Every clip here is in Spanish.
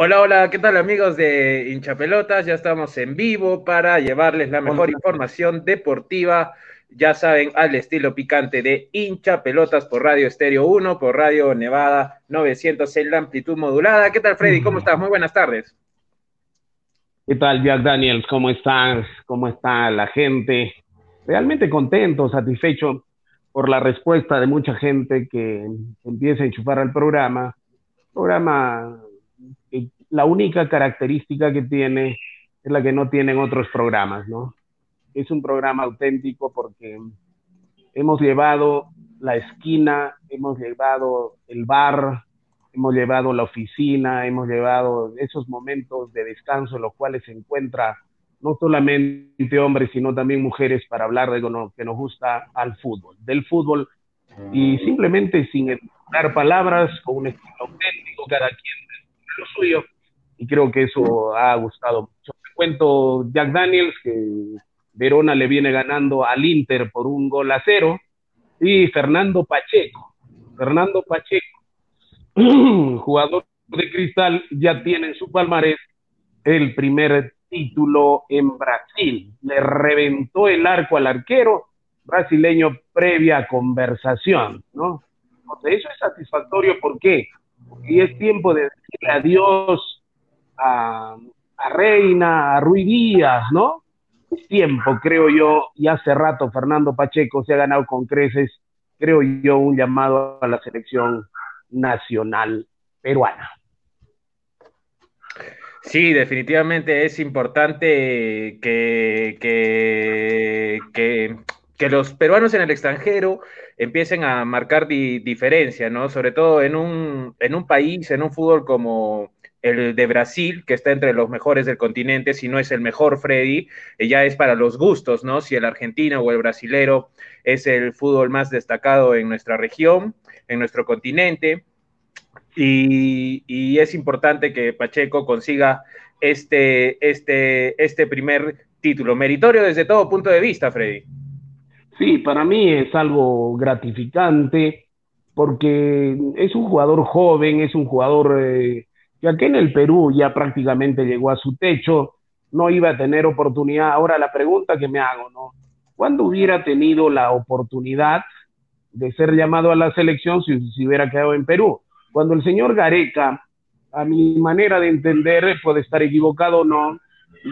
Hola, hola, ¿qué tal amigos de Hinchapelotas? Ya estamos en vivo para llevarles la mejor información deportiva, ya saben, al estilo picante de Hinchapelotas por Radio Estéreo 1, por Radio Nevada 900 en la amplitud modulada. ¿Qué tal Freddy? ¿Cómo estás? Muy buenas tardes. ¿Qué tal Jack Daniels? ¿Cómo están? ¿Cómo está la gente? Realmente contento, satisfecho por la respuesta de mucha gente que empieza a enchufar al programa. Programa la única característica que tiene es la que no tienen otros programas, ¿no? Es un programa auténtico porque hemos llevado la esquina, hemos llevado el bar, hemos llevado la oficina, hemos llevado esos momentos de descanso en los cuales se encuentra no solamente hombres, sino también mujeres para hablar de lo que nos gusta al fútbol, del fútbol, y simplemente sin dar palabras, con un estilo auténtico, cada quien lo suyo, y creo que eso ha gustado mucho. Cuento Jack Daniels que Verona le viene ganando al Inter por un gol a cero y Fernando Pacheco, Fernando Pacheco, jugador de Cristal, ya tiene en su palmarés el primer título en Brasil. Le reventó el arco al arquero brasileño previa conversación, ¿no? eso es satisfactorio, ¿por qué? Porque es tiempo de decirle adiós a, Reina, a Rui Díaz, ¿no? Es tiempo, creo yo, y hace rato Fernando Pacheco se ha ganado con creces, creo yo, un llamado a la selección nacional peruana. Sí, definitivamente es importante que, que, que, los peruanos en el extranjero empiecen a marcar diferencia, ¿no? Sobre todo en un, en un país, en un fútbol como, el de Brasil, que está entre los mejores del continente, si no es el mejor, Freddy, eh, ya es para los gustos, ¿no? Si el argentino o el brasilero es el fútbol más destacado en nuestra región, en nuestro continente. Y, es importante que Pacheco consiga este, este, este primer título, meritorio desde todo punto de vista, Freddy. Sí, para mí es algo gratificante porque es un jugador joven, es un jugador eh, que aquí en el Perú ya prácticamente llegó a su techo, no iba a tener oportunidad. Ahora la pregunta que me hago, ¿no? ¿Cuándo hubiera tenido la oportunidad de ser llamado a la selección si, si hubiera quedado en Perú? Cuando el señor Gareca, a mi manera de entender, puede estar equivocado o no,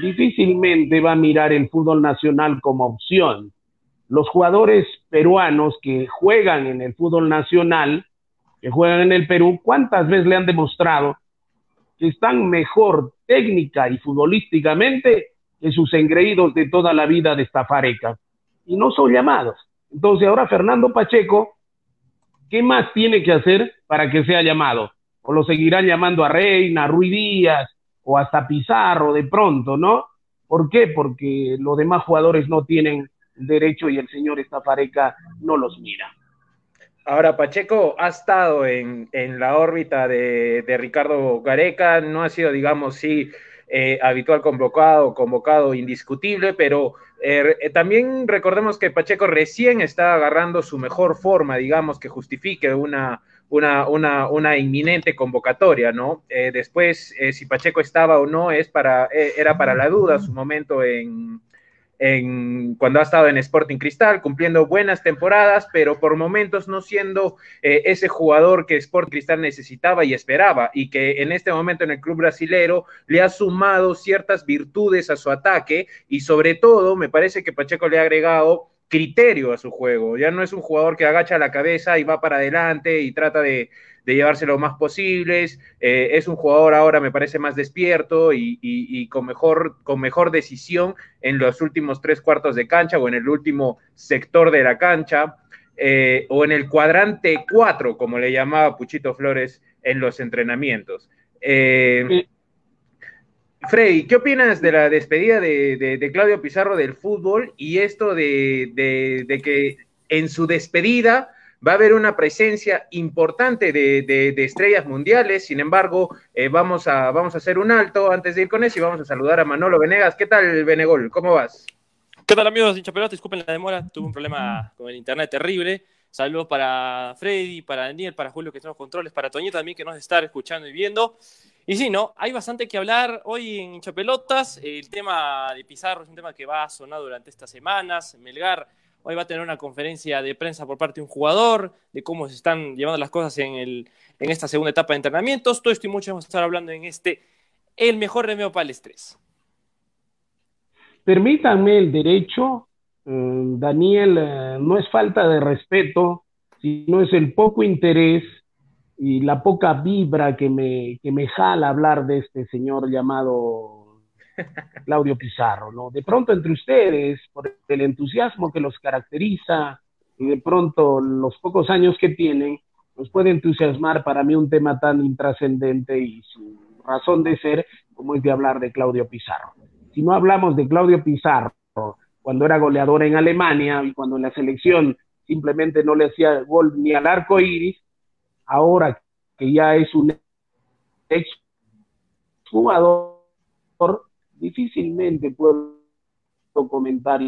difícilmente va a mirar el fútbol nacional como opción. Los jugadores peruanos que juegan en el fútbol nacional, que juegan en el Perú, ¿cuántas veces le han demostrado que están mejor técnica y futbolísticamente que sus engreídos de toda la vida de Estafareca. Y no son llamados. Entonces ahora Fernando Pacheco, ¿qué más tiene que hacer para que sea llamado? O lo seguirán llamando a Reina, a Ruiz Díaz, o hasta Pizarro de pronto, ¿no? ¿Por qué? Porque los demás jugadores no tienen derecho y el señor Estafareca no los mira. Ahora, Pacheco ha estado en, la órbita de, Ricardo Gareca, no ha sido, digamos, sí, eh, habitual convocado, convocado indiscutible, pero eh, eh, también recordemos que Pacheco recién está agarrando su mejor forma, digamos, que justifique una, una, una, una inminente convocatoria, ¿no? después, si Pacheco estaba o no, es para, era para la duda su momento en, cuando ha estado en Sporting Cristal, cumpliendo buenas temporadas, pero por momentos no siendo eh, ese jugador que Sporting Cristal necesitaba y esperaba, y que en este momento en el club brasilero le ha sumado ciertas virtudes a su ataque, y sobre todo me parece que Pacheco le ha agregado criterio a su juego. Ya no es un jugador que agacha la cabeza y va para adelante y trata de, llevarse lo más posibles. Eh, es un jugador ahora, me parece, más despierto y, con, mejor, con mejor decisión en los últimos tres cuartos de cancha o en el último sector de la cancha. Eh, o en el cuadrante cuatro, como le llamaba Puchito Flores en los entrenamientos. Eh, Freddy, ¿qué opinas de la despedida de, Claudio Pizarro del fútbol y esto de, que en su despedida va a haber una presencia importante de, estrellas mundiales? Sin embargo, eh, vamos, a, hacer un alto antes de ir con eso y vamos a saludar a Manolo Venegas. ¿Qué tal, Benegol? ¿Cómo vas? ¿Qué tal, amigos pelota? Disculpen la demora, tuve un problema con el internet terrible. Saludos para Freddy, para Daniel, para Julio que tenemos controles, para Toñito también que nos está escuchando y viendo. Y sí, ¿no? Hay bastante que hablar hoy en Hinchapelotas. El tema de Pizarro es un tema que va a sonar durante estas semanas. Melgar hoy va a tener una conferencia de prensa por parte de un jugador, de cómo se están llevando las cosas en, el, en esta segunda etapa de entrenamientos. Todo esto y mucho vamos a estar hablando en este El mejor remedio para el estrés. Permítanme el derecho Mm, Daniel, eh, no es falta de respeto, sino es el poco interés y la poca vibra que me, que me jala hablar de este señor llamado Claudio Pizarro, ¿no? De pronto entre ustedes, por el entusiasmo que los caracteriza y de pronto los pocos años que tienen, nos puede entusiasmar para mí un tema tan intrascendente y su razón de ser como es de hablar de Claudio Pizarro. Si no hablamos de Claudio Pizarro, cuando era goleador en Alemania y cuando en la selección simplemente no le hacía gol ni al arco iris, ahora que ya es un ex jugador, difícilmente puedo comentar.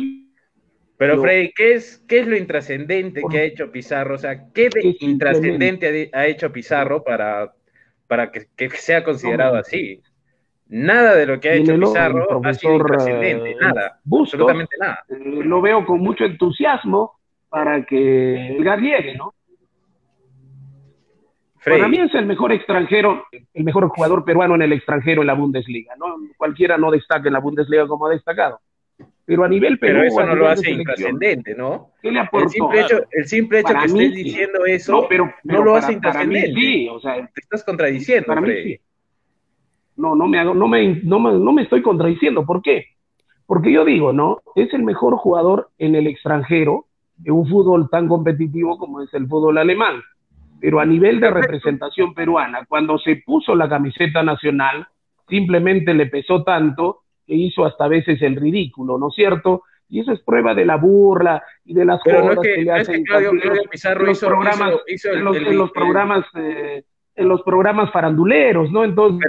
Pero Freddy, ¿qué es, qué es lo intrascendente que ha hecho Pizarro? O sea, ¿qué de intrascendente ha hecho Pizarro para, para que, sea considerado así? Nada de lo que ha hecho Pizarro ha sido trascendente, nada, absolutamente nada. Eh, lo veo con mucho entusiasmo para que el llegue, ¿no? Para mí es el mejor extranjero, el mejor jugador peruano en el extranjero en la Bundesliga, ¿no? Cualquiera no destaca en la Bundesliga como ha destacado. Pero a nivel Perú, Pero eso no lo hace intrascendente, ¿no? ¿Qué le aportó? El simple hecho, el simple hecho que estés diciendo eso no, pero, no lo hace intrascendente. Sí, o sea, te estás contradiciendo, para mí sí no, no me hago, no me, no no me estoy contradiciendo. ¿Por qué? Porque yo digo, ¿no? Es el mejor jugador en el extranjero de un fútbol tan competitivo como es el fútbol alemán. Pero a nivel de representación peruana, cuando se puso la camiseta nacional, simplemente le pesó tanto que hizo hasta a veces el ridículo, ¿no es cierto? Y eso es prueba de la burla y de las cosas que, le hacen. Claudio, los programas, hizo, los, programas eh, en los programas faranduleros, ¿no? Entonces,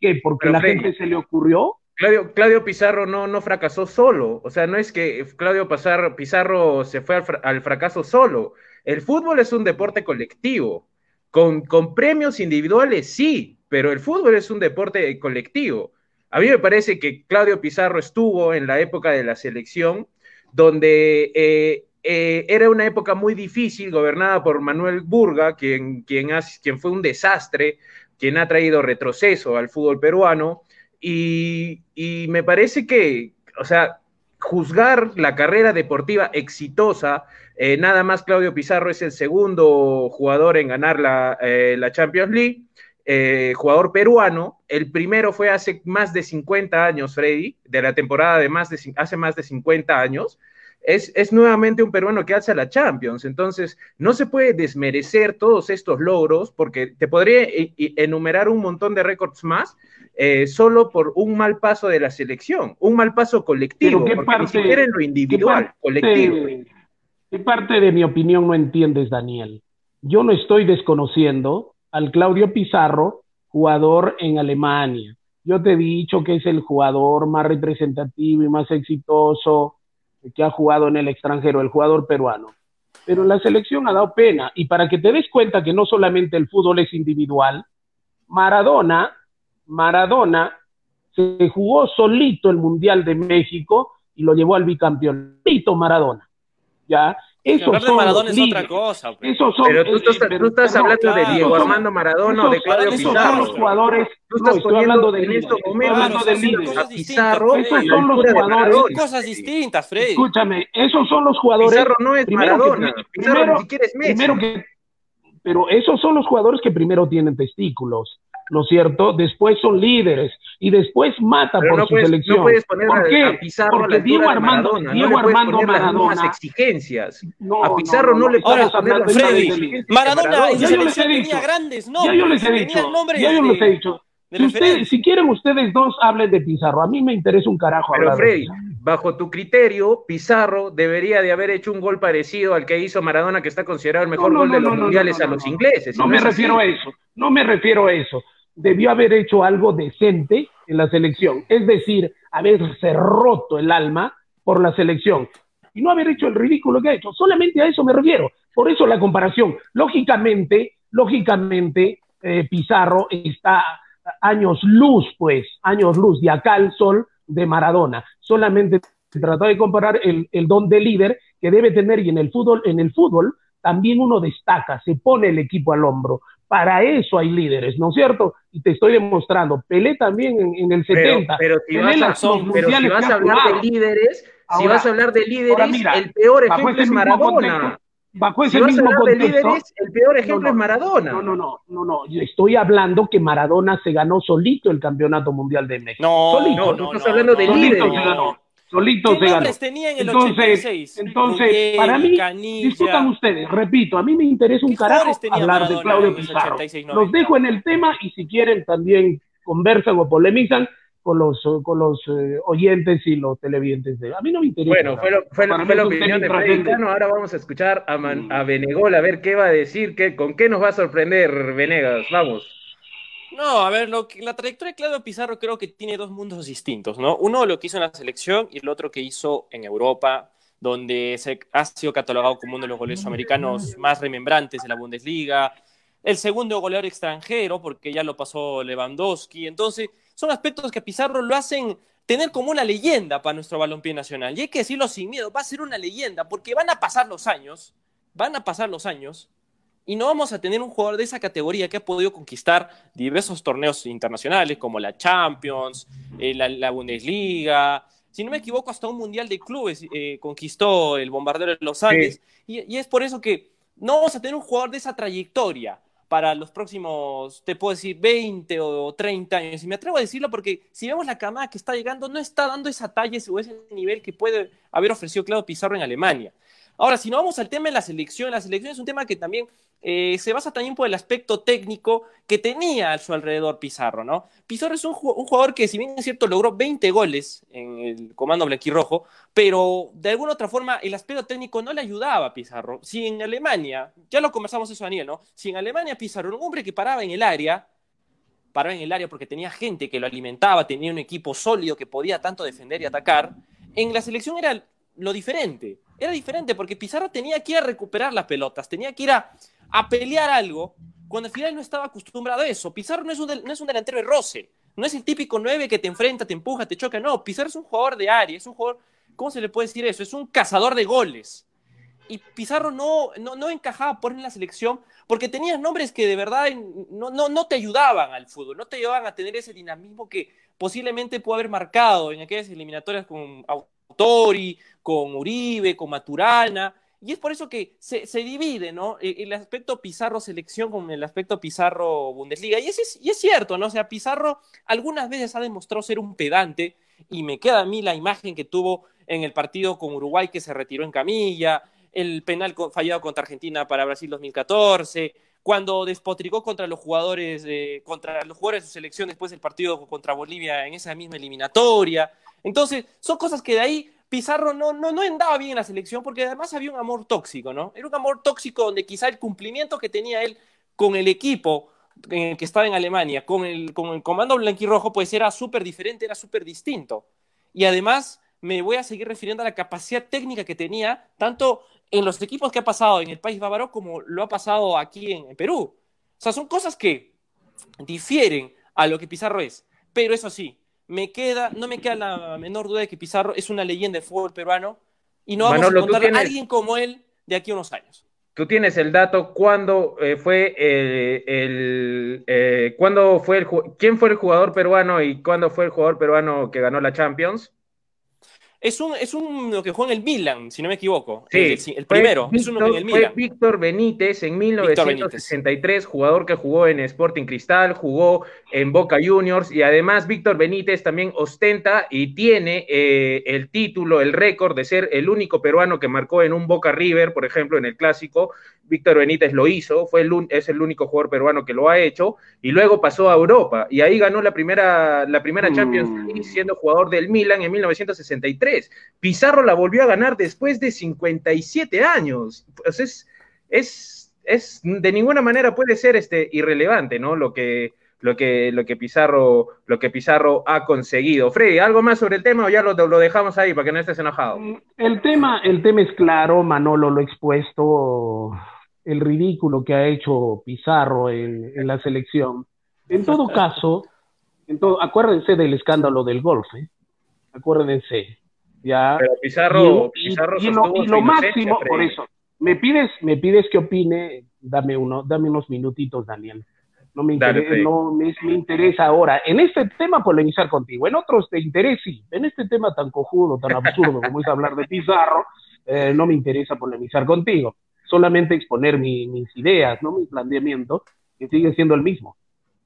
¿qué? ¿Porque la gente se le ocurrió? Claudio, Claudio Pizarro no, no fracasó solo, o sea, no es que Claudio Pizarro se fue al, fracaso solo. El fútbol es un deporte colectivo, con, con premios individuales sí, pero el fútbol es un deporte colectivo. A mí me parece que Claudio Pizarro estuvo en la época de la selección, donde eh, eh, era una época muy difícil, gobernada por Manuel Burga, quien, quien, quien fue un desastre, quien ha traído retroceso al fútbol peruano, y, me parece que, o sea, juzgar la carrera deportiva exitosa, eh, nada más Claudio Pizarro es el segundo jugador en ganar la, eh, Champions League, jugador peruano. El primero fue hace más de 50 años, Freddy, de la temporada de más de hace más de 50 años es, nuevamente un peruano que alza la Champions. Entonces, no se puede desmerecer todos estos logros porque te podría e, e, enumerar un montón de récords más eh, solo por un mal paso de la selección, un mal paso colectivo, porque ni siquiera en lo individual, colectivo. ¿Qué parte de mi opinión no entiendes, Daniel? Yo no estoy desconociendo al Claudio Pizarro, jugador en Alemania. Yo te he dicho que es el jugador más representativo y más exitoso que ha jugado en el extranjero, el jugador peruano. Pero la selección ha dado pena. Y para que te des cuenta que no solamente el fútbol es individual, Maradona, Maradona se jugó solito el Mundial de México y lo llevó al bicampeonato Maradona. ¿Ya? Eso hablar de Maradona es otra cosa. Pues. pero tú, estás, hablando de Diego Armando Maradona o de Claudio Pizarro. Los jugadores, tú estás no, hablando de en estos momentos de líderes. Pizarro. Esos son los jugadores. Son cosas distintas, Freddy. Escúchame, esos son los jugadores. Pizarro no es Maradona. Pizarro ni siquiera es Messi. Primero que, pero esos son los jugadores que primero tienen testículos. ¿No es cierto? Después son líderes y después mata por su selección. No puedes poner ¿Por qué? a Pizarro Porque Diego Armando, Maradona, Diego no Armando Maradona. Las exigencias. a Pizarro no, le puedes poner las Freddy, Maradona en su selección tenía grandes nombres. Ya yo les he dicho. Ya yo les he dicho. si, si, quieren ustedes dos, hablen de Pizarro. A mí me interesa un carajo. Pero Freddy, bajo tu criterio, Pizarro debería de haber hecho un gol parecido al que hizo Maradona, que está considerado el mejor gol de los mundiales a los ingleses. No, me refiero a eso. No me refiero a eso. Debió haber hecho algo decente en la selección. Es decir, haberse roto el alma por la selección y no haber hecho el ridículo que ha hecho. Solamente a eso me refiero. Por eso la comparación. Lógicamente, lógicamente, eh, Pizarro está años luz, pues, años luz de acá al sol de Maradona. Solamente se trata de comparar el, el, don de líder que debe tener y en el fútbol, en el fútbol también uno destaca, se pone el equipo al hombro. Para eso hay líderes, ¿no es cierto? Y te estoy demostrando. Pelé también en, el 70. Pero, si, vas a, hablar de líderes, si vas a hablar de líderes, el peor ejemplo es Maradona bajo ese mismo contexto. el peor ejemplo es Maradona. No, no, no, no, no. Yo estoy hablando que Maradona se ganó solito el campeonato mundial de México. No, solito. no, no, estás hablando de líderes. Solito se ganó. Solito se ganó. tenía en el entonces, 86? entonces para mí, discutan ustedes, repito, a mí me interesa un carajo hablar de Claudio Pizarro. Los dejo en el tema y si quieren también conversan o polemizan, con los, con los eh, oyentes y los televidentes. De, a mí no me interesa. Bueno, fue, lo, fue, fue la opinión de Freddy Ahora vamos a escuchar a, Man, a Benegol a ver qué va a decir, qué, con qué nos va a sorprender Venegas. Vamos. No, a ver, lo que, la trayectoria de Claudio Pizarro creo que tiene dos mundos distintos, ¿no? Uno lo que hizo en la selección y el otro que hizo en Europa, donde se ha sido catalogado como uno de los goleadores americanos más remembrantes de la Bundesliga, el segundo goleador extranjero, porque ya lo pasó Lewandowski. Entonces, son aspectos que Pizarro lo hacen tener como una leyenda para nuestro balompié nacional. Y hay que decirlo sin miedo, va a ser una leyenda, porque van a pasar los años, van a pasar los años, y no vamos a tener un jugador de esa categoría que ha podido conquistar diversos torneos internacionales, como la Champions, eh, la, Bundesliga. Si no me equivoco, hasta un Mundial de Clubes eh, conquistó el bombardero de Los Andes. y es por eso que no vamos a tener un jugador de esa trayectoria para los próximos, te puedo decir, 20 o 30 años. Y me atrevo a decirlo porque si vemos la camada que está llegando, no está dando esa talla o ese nivel que puede haber ofrecido Claudio Pizarro en Alemania. Ahora, si no vamos al tema de la selección, la selección es un tema que también eh, se basa también por el aspecto técnico que tenía a su alrededor Pizarro, ¿no? Pizarro es un, jugador que, si bien es cierto, logró 20 goles en el comando blanquirrojo, pero de alguna otra forma el aspecto técnico no le ayudaba a Pizarro. Si en Alemania, ya lo conversamos eso, Daniel, ¿no? Si en Alemania Pizarro era un hombre que paraba en el área, paraba en el área porque tenía gente que lo alimentaba, tenía un equipo sólido que podía tanto defender y atacar, en la selección era lo diferente. Era diferente porque Pizarro tenía que ir a recuperar las pelotas, tenía que ir a, pelear algo, cuando al final no estaba acostumbrado a eso. Pizarro no es un, no es un delantero de roce, no es el típico 9 que te enfrenta, te empuja, te choca, no. Pizarro es un jugador de área, es un jugador, ¿cómo se le puede decir eso? Es un cazador de goles. Y Pizarro no, no, no encajaba por en la selección porque tenías nombres que de verdad no, no, no te ayudaban al fútbol, no te ayudaban a tener ese dinamismo que posiblemente pudo haber marcado en aquellas eliminatorias con Tori, con Uribe, con Maturana, y es por eso que se, divide, ¿no? E, el, aspecto Pizarro selección con el aspecto Pizarro Bundesliga. Y es, y es cierto, ¿no? O sea, Pizarro algunas veces ha demostrado ser un pedante y me queda a mí la imagen que tuvo en el partido con Uruguay que se retiró en camilla, el penal fallado contra Argentina para Brasil 2014, cuando despotricó contra los jugadores, contra los jugadores de su selección después del partido contra Bolivia en esa misma eliminatoria. Entonces, son cosas que de ahí Pizarro no, no, no andaba bien en la selección porque además había un amor tóxico, ¿no? Era un amor tóxico donde quizá el cumplimiento que tenía él con el equipo en el que estaba en Alemania, con el, con el comando blanquirrojo, pues era súper diferente, era súper distinto. Y además me voy a seguir refiriendo a la capacidad técnica que tenía, tanto en los equipos que ha pasado en el país bávaro como lo ha pasado aquí en, Perú. O sea, son cosas que difieren a lo que Pizarro es. Pero eso sí, me queda, no me queda la menor duda de que Pizarro es una leyenda del fútbol peruano y no vamos a encontrar a alguien como él de aquí a unos años. Tú tienes el dato cuándo eh, fue el, eh, cuándo fue el quién fue el jugador peruano y cuándo fue el jugador peruano que ganó la Champions. Es un, es uno que jugó en el Milan, si no me equivoco. Sí, el, primero. es uno en el Milan. Fue Víctor Benítez en 1963, jugador que jugó en Sporting Cristal, jugó en Boca Juniors y además Víctor Benítez también ostenta y tiene eh, el título, el récord de ser el único peruano que marcó en un Boca River, por ejemplo, en el clásico. Víctor Benítez lo hizo, fue el, es el único jugador peruano que lo ha hecho, y luego pasó a Europa, y ahí ganó la primera, la primera Champions mm. League siendo jugador del Milan en 1963. Pizarro la volvió a ganar después de 57 años. Pues es, de ninguna manera puede ser este, irrelevante, ¿no? Lo que, lo que, lo que, Pizarro, lo que Pizarro ha conseguido. Freddy, ¿algo más sobre el tema o ya lo, lo, dejamos ahí para que no estés enojado? El tema, el tema es claro, Manolo lo ha expuesto, el ridículo que ha hecho Pizarro en, la selección. En todo caso, acuérdense del escándalo del golf, ¿eh? acuérdense. Ya, Pero Pizarro, y, Pizarro y, lo, y lo máximo, por eso, me pides, me pides que opine, dame uno, dame unos minutitos, Daniel. No me, interesa, no me, interesa ahora. En este tema polemizar contigo, en otros te interesa, sí. En este tema tan cojudo, tan absurdo como es hablar de Pizarro, eh, no me interesa polemizar contigo. Solamente exponer mis ideas, no mi planteamiento, que sigue siendo el mismo.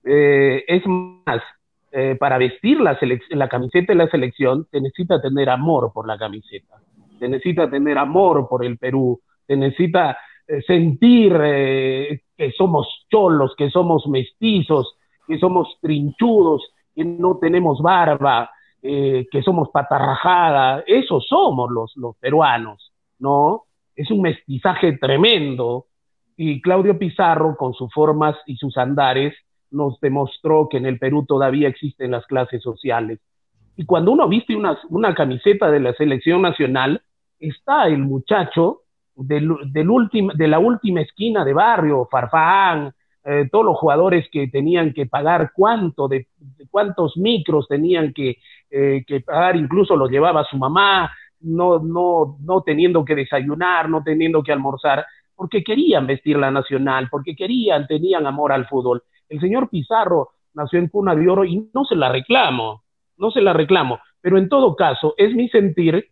Eh, es más, eh, para vestir la, la camiseta de la selección, te necesita tener amor por la camiseta, te necesita tener amor por el Perú, te necesita eh, sentir eh, que somos cholos, que somos mestizos, que somos trinchudos, que no tenemos barba, que somos patarrajada, esos somos los peruanos, ¿no? Es un mestizaje tremendo. Y Claudio Pizarro, con sus formas y sus andares, nos demostró que en el Perú todavía existen las clases sociales. Y cuando uno viste una, una camiseta de la selección nacional, está el muchacho del, de la última esquina de barrio, Farfán, eh, todos los jugadores que tenían que pagar cuánto, de, cuántos micros tenían que, eh, que, pagar, incluso los llevaba su mamá, no, no, no teniendo que desayunar, no teniendo que almorzar, porque querían vestir la nacional, porque querían, tenían amor al fútbol. El señor Pizarro nació en cuna de oro y no se la reclamo, no se la reclamo, pero en todo caso es mi sentir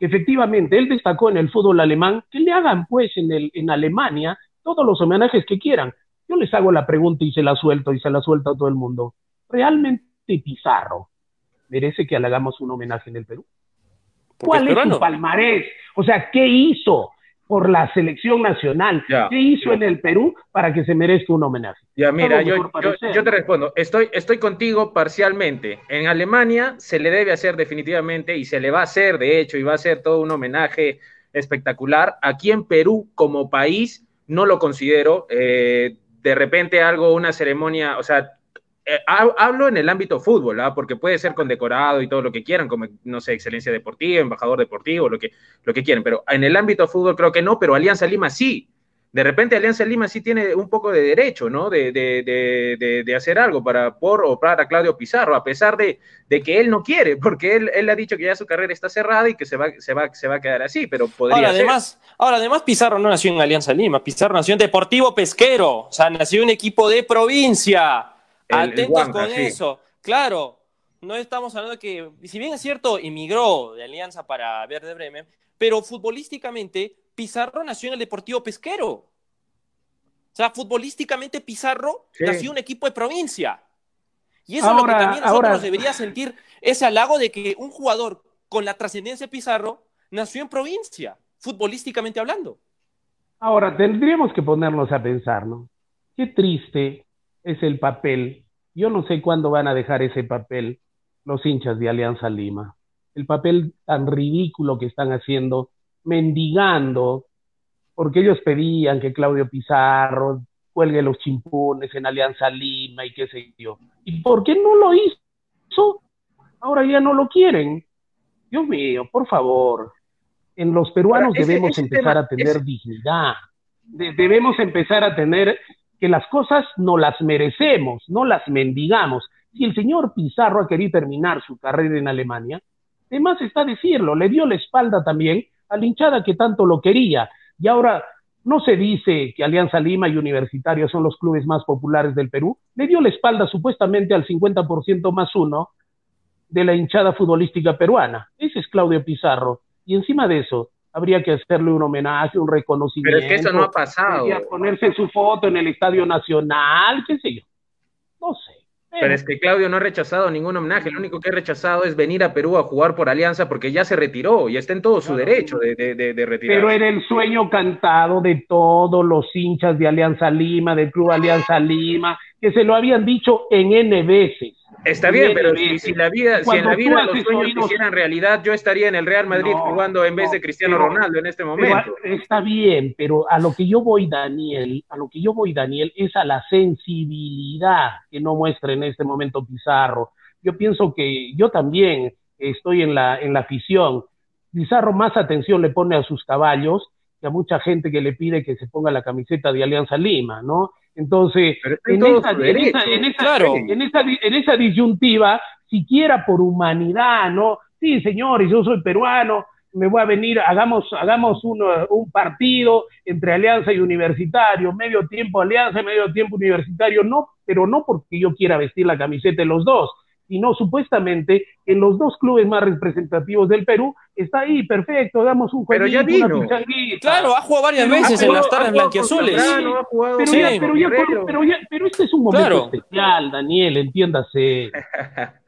efectivamente él destacó en el fútbol alemán, que le hagan pues en, el, en Alemania todos los homenajes que quieran. Yo les hago la pregunta y se la suelto y se la suelta a todo el mundo. ¿Realmente Pizarro merece que le hagamos un homenaje en el Perú? ¿Cuál es su palmarés? O sea, ¿qué hizo? Por la selección nacional. ¿Qué hizo en el Perú para que se merezca un homenaje? Ya, mira, yo, yo, te respondo, estoy, estoy contigo parcialmente. En Alemania se le debe hacer definitivamente y se le va a hacer, de hecho, y va a ser todo un homenaje espectacular. Aquí en Perú, como país, no lo considero. Eh, de repente algo, una ceremonia, o sea, eh, hablo en el ámbito fútbol, ¿ah? porque puede ser condecorado y todo lo que quieran, como, no sé, excelencia deportiva, embajador deportivo, lo que, lo que quieran, pero en el ámbito fútbol creo que no, pero Alianza Lima sí. De repente Alianza Lima sí tiene un poco de derecho, ¿no? De, de, de, hacer algo para por o para Claudio Pizarro, a pesar de, que él no quiere, porque él, él ha dicho que ya su carrera está cerrada y que se va, se va, se va a quedar así, pero podría ahora, Además, ahora, además, Pizarro no nació en Alianza Lima, Pizarro nació en Deportivo Pesquero, o sea, nació en un equipo de provincia. Atentos con eso. Claro, no estamos hablando de que, si bien es cierto, emigró de Alianza para Verde Bremen, pero futbolísticamente Pizarro nació en el Deportivo Pesquero. O sea, futbolísticamente Pizarro nació en un equipo de provincia. Y eso es lo que también nosotros nos debería sentir ese halago de que un jugador con la trascendencia de Pizarro nació en provincia, futbolísticamente hablando. Ahora, tendríamos que ponernos a pensar, ¿no? Qué triste es el papel. Yo no sé cuándo van a dejar ese papel los hinchas de Alianza Lima. El papel tan ridículo que están haciendo, mendigando, porque ellos pedían que Claudio Pizarro cuelgue los chimpunes en Alianza Lima y qué sé yo. ¿Y por qué no lo hizo? Ahora ya no lo quieren. Dios mío, por favor. En los peruanos debemos empezar a tener dignidad. debemos empezar a tener que las cosas no las merecemos, no las mendigamos. Si el señor Pizarro ha querido terminar su carrera en Alemania, además está decirlo, le dio la espalda también a la hinchada que tanto lo quería. Y ahora no se dice que Alianza Lima y Universitario son los clubes más populares del Perú, le dio la espalda supuestamente al 50% más uno de la hinchada futbolística peruana. Ese es Claudio Pizarro. Y encima de eso, habría que hacerle un homenaje, un reconocimiento. Pero es que eso no ha pasado. Habría ponerse su foto en el Estadio Nacional, qué sé yo. No sé. Pero es que Claudio no ha rechazado ningún homenaje, lo único que ha rechazado es venir a Perú a jugar por Alianza porque ya se retiró y está en todo su derecho de, de, de, retirar. Pero era el sueño cantado de todos los hinchas de Alianza Lima, del Club Alianza Lima, que se lo habían dicho en N veces. Está bien, pero si, la vida, si en la vida los sueños se hicieran realidad, yo estaría en el Real Madrid jugando en vez de Cristiano Ronaldo en este momento. está bien, pero a lo que yo voy, Daniel, a lo que yo voy, Daniel, es a la sensibilidad que no muestra en este momento Pizarro. Yo pienso que yo también estoy en la, en la afición. Pizarro más atención le pone a sus caballos que a mucha gente que le pide que se ponga la camiseta de Alianza Lima, ¿no? Entonces, en esa, en, esa, disyuntiva, siquiera por humanidad, ¿no? Sí, señores, yo soy peruano, me voy a venir, hagamos, hagamos un partido entre Alianza y Universitario, medio tiempo Alianza, medio tiempo Universitario, no, pero no porque yo quiera vestir la camiseta de los dos, sino supuestamente en los dos clubes más representativos del Perú está ahí, perfecto, damos un juego. Pero ya vino. Claro, ha jugado varias veces en las tardes blanquiazules. Pero, pero, pero, este es un momento especial, Daniel, entiéndase.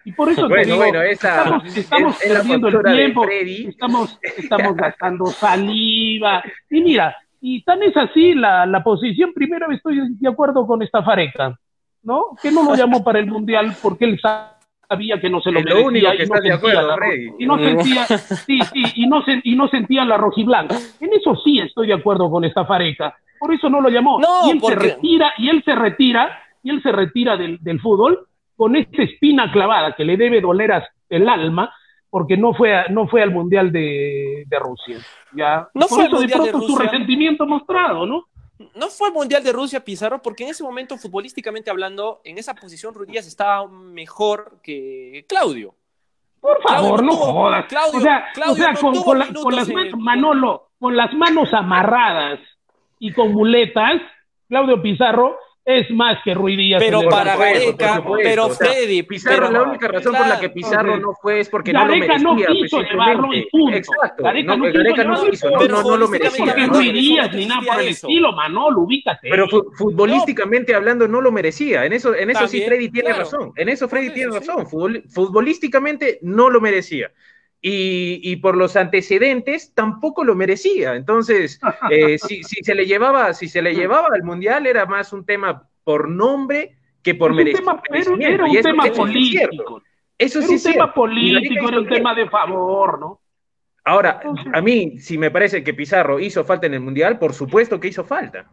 Y por eso te digo, estamos, estamos perdiendo el tiempo, estamos, estamos gastando saliva. Y mira, y tan es así la, la posición, primero estoy de acuerdo con esta fareca, ¿no? Que no lo llamó para el Mundial porque él sabe sabía que no se lo es Lo único que y no de acuerdo, la, y no sentía, sí, sí, y no, se, y no sentía la rojiblanca. En eso sí estoy de acuerdo con esta fareca. Por eso no lo llamó. y él se retira, y él se retira, y él se retira del, del fútbol con esta espina clavada que le debe doler a el alma porque no fue no fue al mundial de, de Rusia. Ya. No por fue eso de pronto su resentimiento mostrado, ¿no? No fue el Mundial de Rusia Pizarro porque en ese momento, futbolísticamente hablando, en esa posición Ruiz estaba mejor que Claudio. Por favor, no jodas. o sea, o sea con, con, las manos, Manolo, con las manos amarradas y con muletas, Claudio Pizarro es más que Ruiz Díaz. Pero para Gareca, pero Freddy. Pizarro, la única razón por la que Pizarro no fue es porque no lo merecía. no quiso llevarlo y punto. Exacto. Gareca no, Gareca no quiso, no, no, no, lo merecía. Porque Ruiz Díaz ni nada por el estilo, Manolo, ubícate. Pero futbolísticamente hablando no lo merecía. En eso, en eso sí Freddy tiene razón. En eso Freddy tiene razón. Futbolísticamente no lo merecía. Y, y, por los antecedentes tampoco lo merecía. Entonces, eh, si, si, se le llevaba, si se le llevaba al mundial, era más un tema por nombre que por merecimiento. Era un tema político. Eso sí era un tema político, era un tema de favor, ¿no? Ahora, a mí, si me parece que Pizarro hizo falta en el mundial, por supuesto que hizo falta.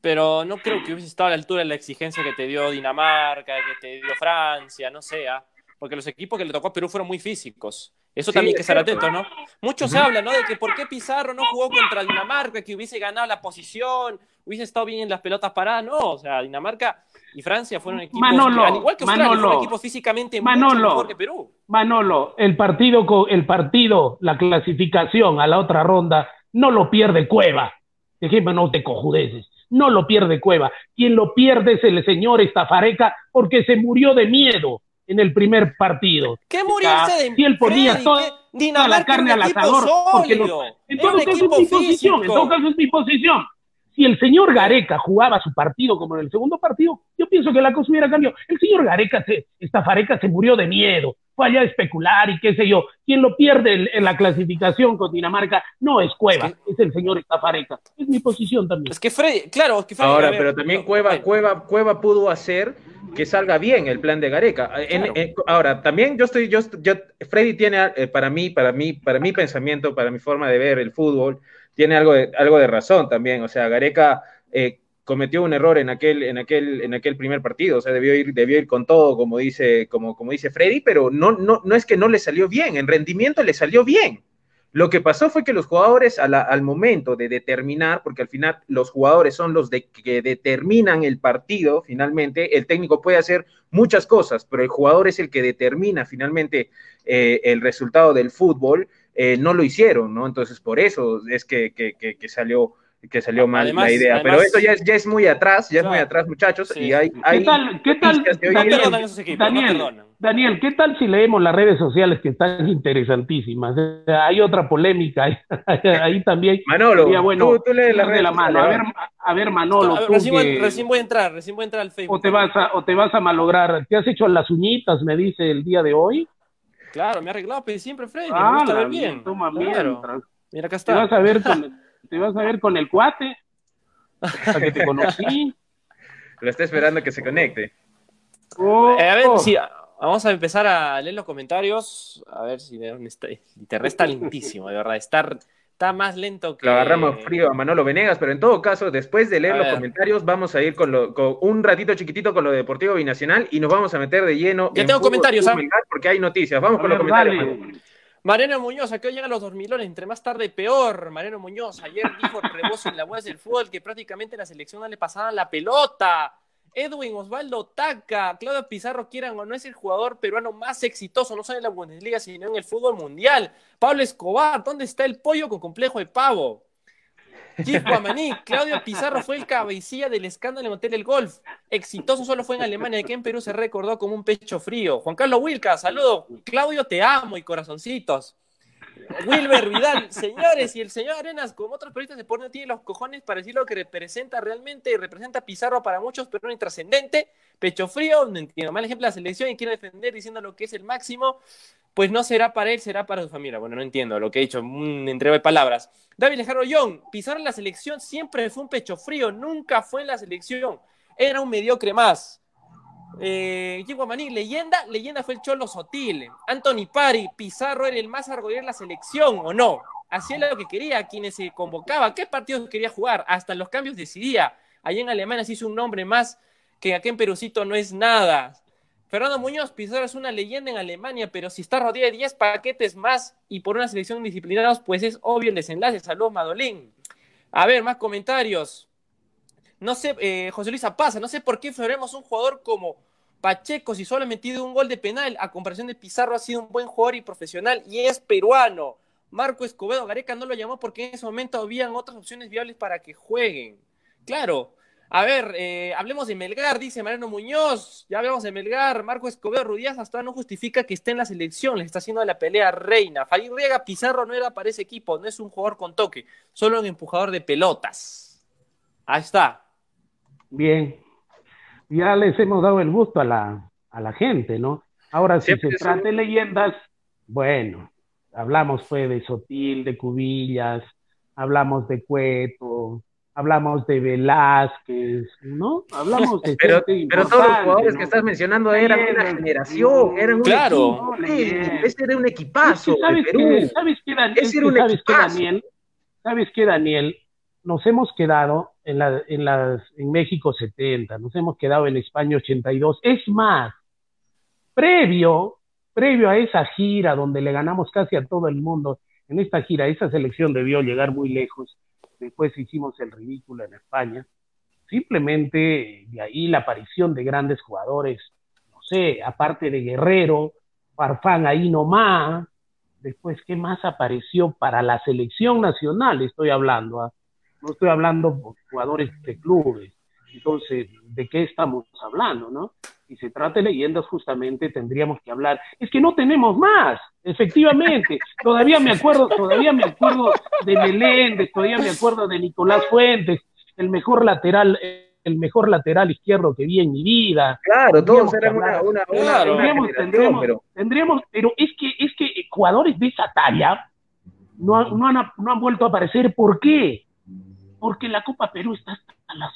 Pero no creo que hubiese estado a la altura de la exigencia que te dio Dinamarca, que te dio Francia, no sea. Porque los equipos que le tocó a Perú fueron muy físicos. Eso también hay que estar atento, ¿no? Muchos hablan, ¿no? De que por qué Pizarro no jugó contra Dinamarca, que hubiese ganado la posición, hubiese estado bien en las pelotas paradas. No, o sea, Dinamarca y Francia fueron equipos, Manolo, al igual que Australia, Manolo, fueron equipos físicamente mucho mejor que Perú. Manolo, el partido, el partido, la clasificación a la otra ronda, no lo pierde Cueva. Ejemplo, no te cojudeces. No lo pierde Cueva. Quien lo pierde es el señor Estafareca porque se murió de miedo en el primer partido. ¿Qué morirse de Si él ponía toda, la carne al asador. Porque en todo caso es mi posición, en todo caso es mi posición. Si el señor Gareca jugaba su partido como en el segundo partido, yo pienso que la cosa hubiera cambiado. El señor Gareca, se, esta Fareca se murió de miedo, fue allá a especular y qué sé yo. Quien lo pierde en, la clasificación con Dinamarca no es Cueva, es, el señor Estafareca. Es mi posición también. Es que Freddy, claro, es que Ahora, pero también Cueva, Cueva, Cueva pudo hacer que salga bien el plan de Gareca. ahora, también yo estoy, yo, yo, Freddy tiene, eh, para mí, para mí, para mi pensamiento, para mi forma de ver el fútbol, tiene algo de, algo de razón también. O sea, Gareca eh, cometió un error en aquel, en aquel, en aquel primer partido. O sea, debió ir, debió ir con todo, como dice, como, como dice Freddy, pero no, no, no es que no le salió bien, en rendimiento le salió bien. Lo que pasó fue que los jugadores al momento de determinar, porque al final los jugadores son los de, que determinan el partido, finalmente, el técnico puede hacer muchas cosas, pero el jugador es el que determina finalmente eh, el resultado del fútbol, eh, no lo hicieron, ¿no? Entonces, por eso es que, que, que, salió que salió mal la idea. Pero eso ya es, ya es muy atrás, ya es muy atrás, muchachos. Y hay, ¿Qué tal, qué tal Daniel, Daniel, ¿qué tal si leemos las redes sociales que están interesantísimas? hay otra polémica ahí, también. Manolo, bueno, tú, lees la de la mano. A ver, a ver Manolo. recién, voy, a entrar, recién voy a entrar al Facebook. O te vas a, o te vas a malograr. ¿Te has hecho las uñitas, me dice el día de hoy? Claro, me ha arreglado pero siempre, Freddy. Ah, me gusta ver bien. Toma claro. Mira, acá está. Te vas a ver con, te vas a ver con el cuate. Hasta que te conocí. Lo está esperando que se conecte. Oh, eh, a ver, sí, vamos a empezar a leer los comentarios. A ver si está. Internet está lentísimo, de verdad. Está, está más lento que. Lo agarramos frío a Manolo Venegas, pero en todo caso, después de leer los comentarios, vamos a ir con, lo, con un ratito chiquitito con lo de Deportivo Binacional y nos vamos a meter de lleno. Ya tengo comentarios, ¿ah? Porque hay noticias. Vamos con los comentarios. Mariano Muñoz, ¿a qué llegan los dormilones? Entre más tarde, peor. Mariano Muñoz, ayer dijo en la web del fútbol que prácticamente la selección no le pasaban la pelota. Edwin Osvaldo Taca, Claudio Pizarro, quieran o no es el jugador peruano más exitoso, no solo en la Bundesliga, sino en el fútbol mundial. Pablo Escobar, ¿dónde está el pollo con complejo de pavo? Kif Guamaní, Claudio Pizarro fue el cabecilla del escándalo en Hotel El Golf. Exitoso solo fue en Alemania, que en Perú se recordó como un pecho frío. Juan Carlos Wilca, saludo. Claudio, te amo y corazoncitos. Wilber Vidal, señores, y el señor Arenas, como otros periodistas de no tiene los cojones para decir lo que representa realmente, y representa Pizarro para muchos, pero no intrascendente, pecho frío, no entiendo, mal ejemplo la selección y quiere defender diciendo lo que es el máximo, pues no será para él, será para su familia. Bueno, no entiendo lo que he dicho, un entrego de palabras. David Lejaro Young, Pizarro en la selección siempre fue un pecho frío, nunca fue en la selección, era un mediocre más. Eh, Maní, leyenda, leyenda fue el Cholo Sotil. Anthony Pari, Pizarro era el más argollero de la selección, ¿o no? Hacía lo que quería, quienes se convocaba, qué partidos quería jugar, hasta los cambios decidía. Allá en Alemania se hizo un nombre más que aquí en Perucito no es nada. Fernando Muñoz, Pizarro es una leyenda en Alemania, pero si está rodeado de 10 paquetes más y por una selección disciplinados, pues es obvio el desenlace. Saludos, Madolín. A ver, más comentarios. No sé, eh, José Luis Apaza, no sé por qué floremos un jugador como Pacheco, si solo ha metido un gol de penal, a comparación de Pizarro, ha sido un buen jugador y profesional y es peruano. Marco Escobedo Gareca no lo llamó porque en ese momento habían otras opciones viables para que jueguen. Claro, a ver, eh, hablemos de Melgar, dice Mariano Muñoz. Ya hablamos de Melgar. Marco Escobedo Rudíaz hasta no justifica que esté en la selección. Le está haciendo la pelea reina. Farid Riega Pizarro no era para ese equipo. No es un jugador con toque. Solo un empujador de pelotas. Ahí está. Bien. Ya les hemos dado el gusto a la, a la gente, ¿no? Ahora, si se trata de leyendas, bueno, hablamos fue de Sotil, de Cubillas, hablamos de Cueto, hablamos de Velázquez, ¿no? Hablamos de pero, pero todos los jugadores que estás mencionando eran una generación, eran un claro. ese era un equipazo. ¿Sabes, qué, ¿Sabes qué, Daniel? ¿Sabes qué, Daniel? Nos hemos quedado en, la, en, las, en México 70, nos hemos quedado en España 82. Es más, previo, previo a esa gira donde le ganamos casi a todo el mundo, en esta gira, esa selección debió llegar muy lejos después hicimos el ridículo en España. Simplemente de ahí la aparición de grandes jugadores, no sé, aparte de Guerrero, Farfán ahí nomás, después, ¿qué más apareció para la selección nacional? Estoy hablando, ¿ah? no estoy hablando jugadores de clubes. Entonces, ¿de qué estamos hablando, no? Si se trata de leyendas, justamente tendríamos que hablar. Es que no tenemos más, efectivamente. Todavía me acuerdo, todavía me acuerdo de Meléndez, todavía me acuerdo de Nicolás Fuentes, el mejor lateral, el mejor lateral izquierdo que vi en mi vida. Claro, todos eran una, una, tendríamos, tendríamos, pero... es que, es que jugadores de esa talla no, no, han, no han vuelto a aparecer. ¿Por qué? Porque la Copa Perú está hasta las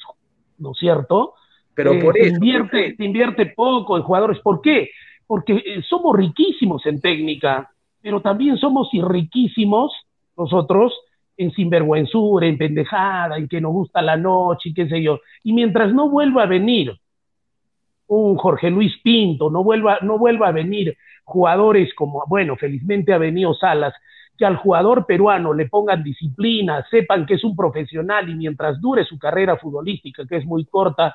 ¿no es cierto? Pero eh, por eso. Invierte, invierte poco en jugadores. ¿Por qué? Porque eh, somos riquísimos en técnica, pero también somos riquísimos nosotros en sinvergüenzura, en pendejada, en que nos gusta la noche y qué sé yo. Y mientras no vuelva a venir un Jorge Luis Pinto, no vuelva, no vuelva a venir jugadores como, bueno, felizmente ha venido Salas, que al jugador peruano le pongan disciplina, sepan que es un profesional y mientras dure su carrera futbolística, que es muy corta,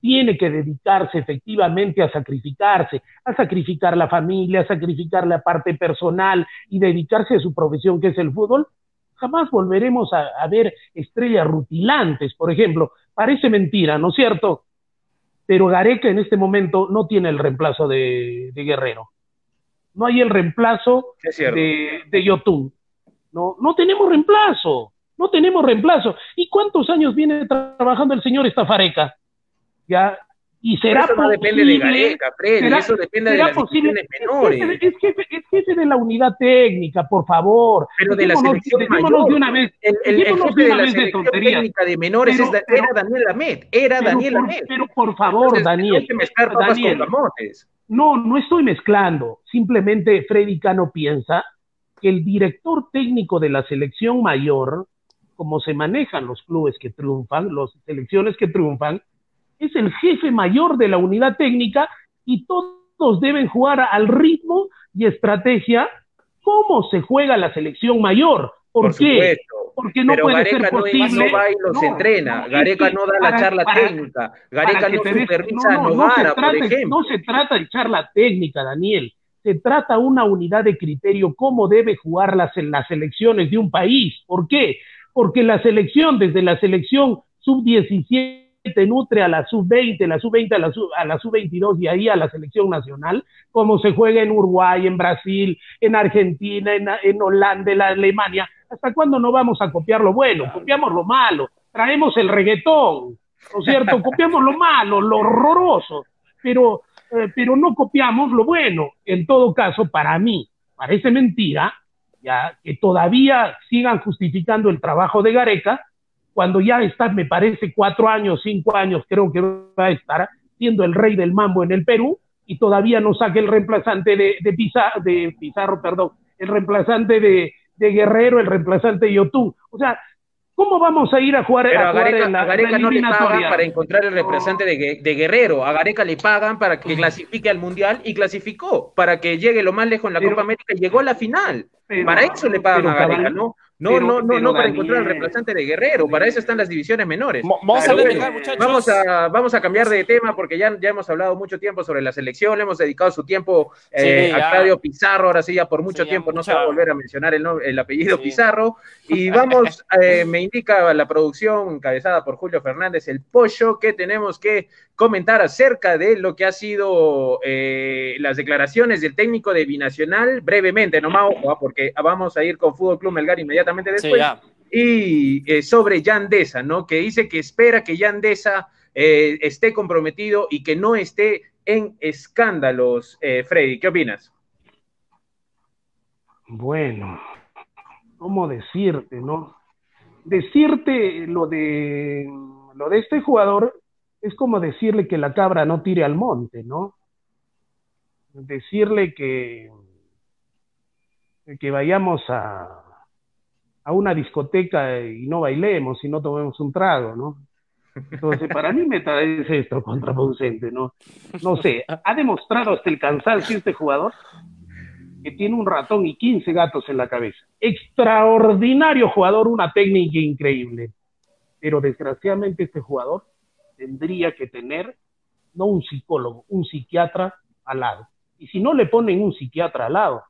tiene que dedicarse efectivamente a sacrificarse, a sacrificar la familia, a sacrificar la parte personal y dedicarse a su profesión que es el fútbol, jamás volveremos a, ver estrellas rutilantes, por ejemplo. Parece mentira, ¿no es cierto? Pero Gareca en este momento no tiene el reemplazo de, Guerrero. No hay el reemplazo de, de Yotun. No, no tenemos reemplazo. No tenemos reemplazo. ¿Y cuántos años viene trabajando el señor Estafareca? Ya, y será eso no depende de Gareca, Freddy, eso depende de las posible, menores. Es jefe, es, jefe, de la unidad técnica, por favor. Pero de la selección mayor. De una vez, el, el, el jefe de, la selección técnica de menores es, era Daniel Lamet, era Daniel Lamet. Pero por favor, Daniel, Daniel no, no estoy mezclando. Simplemente Freddy Cano piensa que el director técnico de la selección mayor, como se manejan los clubes que triunfan, las selecciones que triunfan, es el jefe mayor de la unidad técnica y todos deben jugar al ritmo y estrategia cómo se juega la selección mayor. ¿Por, qué? Porque no puede ser posible. No, va y los entrena. Gareca no da la charla técnica. Gareca no supervisa no, no, trata, por ejemplo. No se trata de charla técnica, Daniel. Se trata una unidad de criterio cómo debe jugar las, las selecciones de un país. ¿Por qué? Porque la selección, desde la selección sub-17 nutre a la sub-20, la sub-20 a la sub-22 sub y ahí a la selección nacional, como se juega en Uruguay, en Brasil, en Argentina, en, Holanda, en Alemania. ¿Hasta cuándo no vamos a copiar lo bueno? Copiamos lo malo, traemos el reggaetón, ¿no es cierto? Copiamos lo malo, lo horroroso, pero, eh, pero no copiamos lo bueno. En todo caso, para mí, parece mentira ya que todavía sigan justificando el trabajo de Gareca, cuando ya está, me parece, cuatro años, cinco años, creo que va a estar siendo el rey del mambo en el Perú y todavía no saque el reemplazante de, de, Pizarro, de Pizarro, perdón, el reemplazante de, de Guerrero, el reemplazante de Yotun. O sea, ¿Cómo vamos a ir a jugar, a, Gareca, en la, a Gareca no le pagan para encontrar el representante de, de, Guerrero. A Gareca le pagan para que clasifique al Mundial y clasificó, para que llegue lo más lejos en la Copa América y llegó a la final. para eso le pagan a Gareca, ¿no? No, no, no, no para encontrar al representante de Guerrero, para eso están las divisiones menores. Vamos, a, vamos, a, vamos a cambiar de tema porque ya, ya hemos hablado mucho tiempo sobre la selección, le hemos dedicado su tiempo eh, a Claudio Pizarro, ahora sí ya por mucho tiempo no se va a volver a mencionar el, el apellido Pizarro. Y vamos, eh, me indica la producción encabezada por Julio Fernández, el pollo, que tenemos que comentar acerca de lo que ha sido eh, las declaraciones del técnico de Binacional, brevemente, nomás, ojo, porque vamos a ir con Fútbol Club Melgar inmediatamente después. y eh, sobre Yandesa, ¿no? Que dice que espera que Yandesa eh, esté comprometido y que no esté en escándalos. Eh, Freddy, ¿qué opinas? Bueno, ¿cómo decirte, no? Decirte lo de lo de este jugador es como decirle que la cabra no tire al monte, ¿no? Decirle que que vayamos a a una discoteca y no bailemos y no tomemos un trago, ¿no? Entonces, para mí me parece esto contraproducente, ¿no? No sé, ha demostrado hasta el cansancio este jugador que tiene un ratón y 15 gatos en la cabeza. Extraordinario jugador, una técnica increíble. Pero desgraciadamente este jugador tendría que tener no un psicólogo, un psiquiatra al lado. Y si no le ponen un psiquiatra al lado,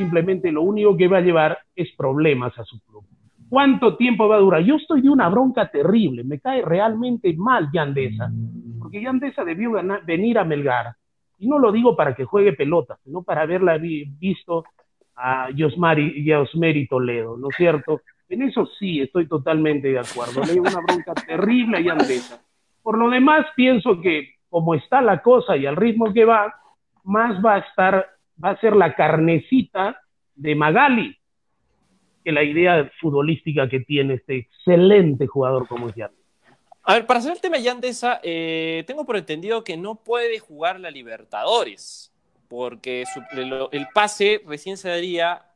simplemente lo único que va a llevar es problemas a su club. ¿Cuánto tiempo va a durar? Yo estoy de una bronca terrible, me cae realmente mal Yandesa, porque Yandesa debió venir a Melgar. Y no lo digo para que juegue pelota, sino para haberla visto a Yosmari, Yosmeri Toledo, ¿no es cierto? En eso sí estoy totalmente de acuerdo. Le una bronca terrible a Yandesa. Por lo demás, pienso que como está la cosa y al ritmo que va, más va a estar va a ser la carnecita de Magali que la idea futbolística que tiene este excelente jugador como es Yandesa. A ver, para hacer el tema de Yandesa, eh, tengo por entendido que no puede jugar la Libertadores, porque el pase recién se daría,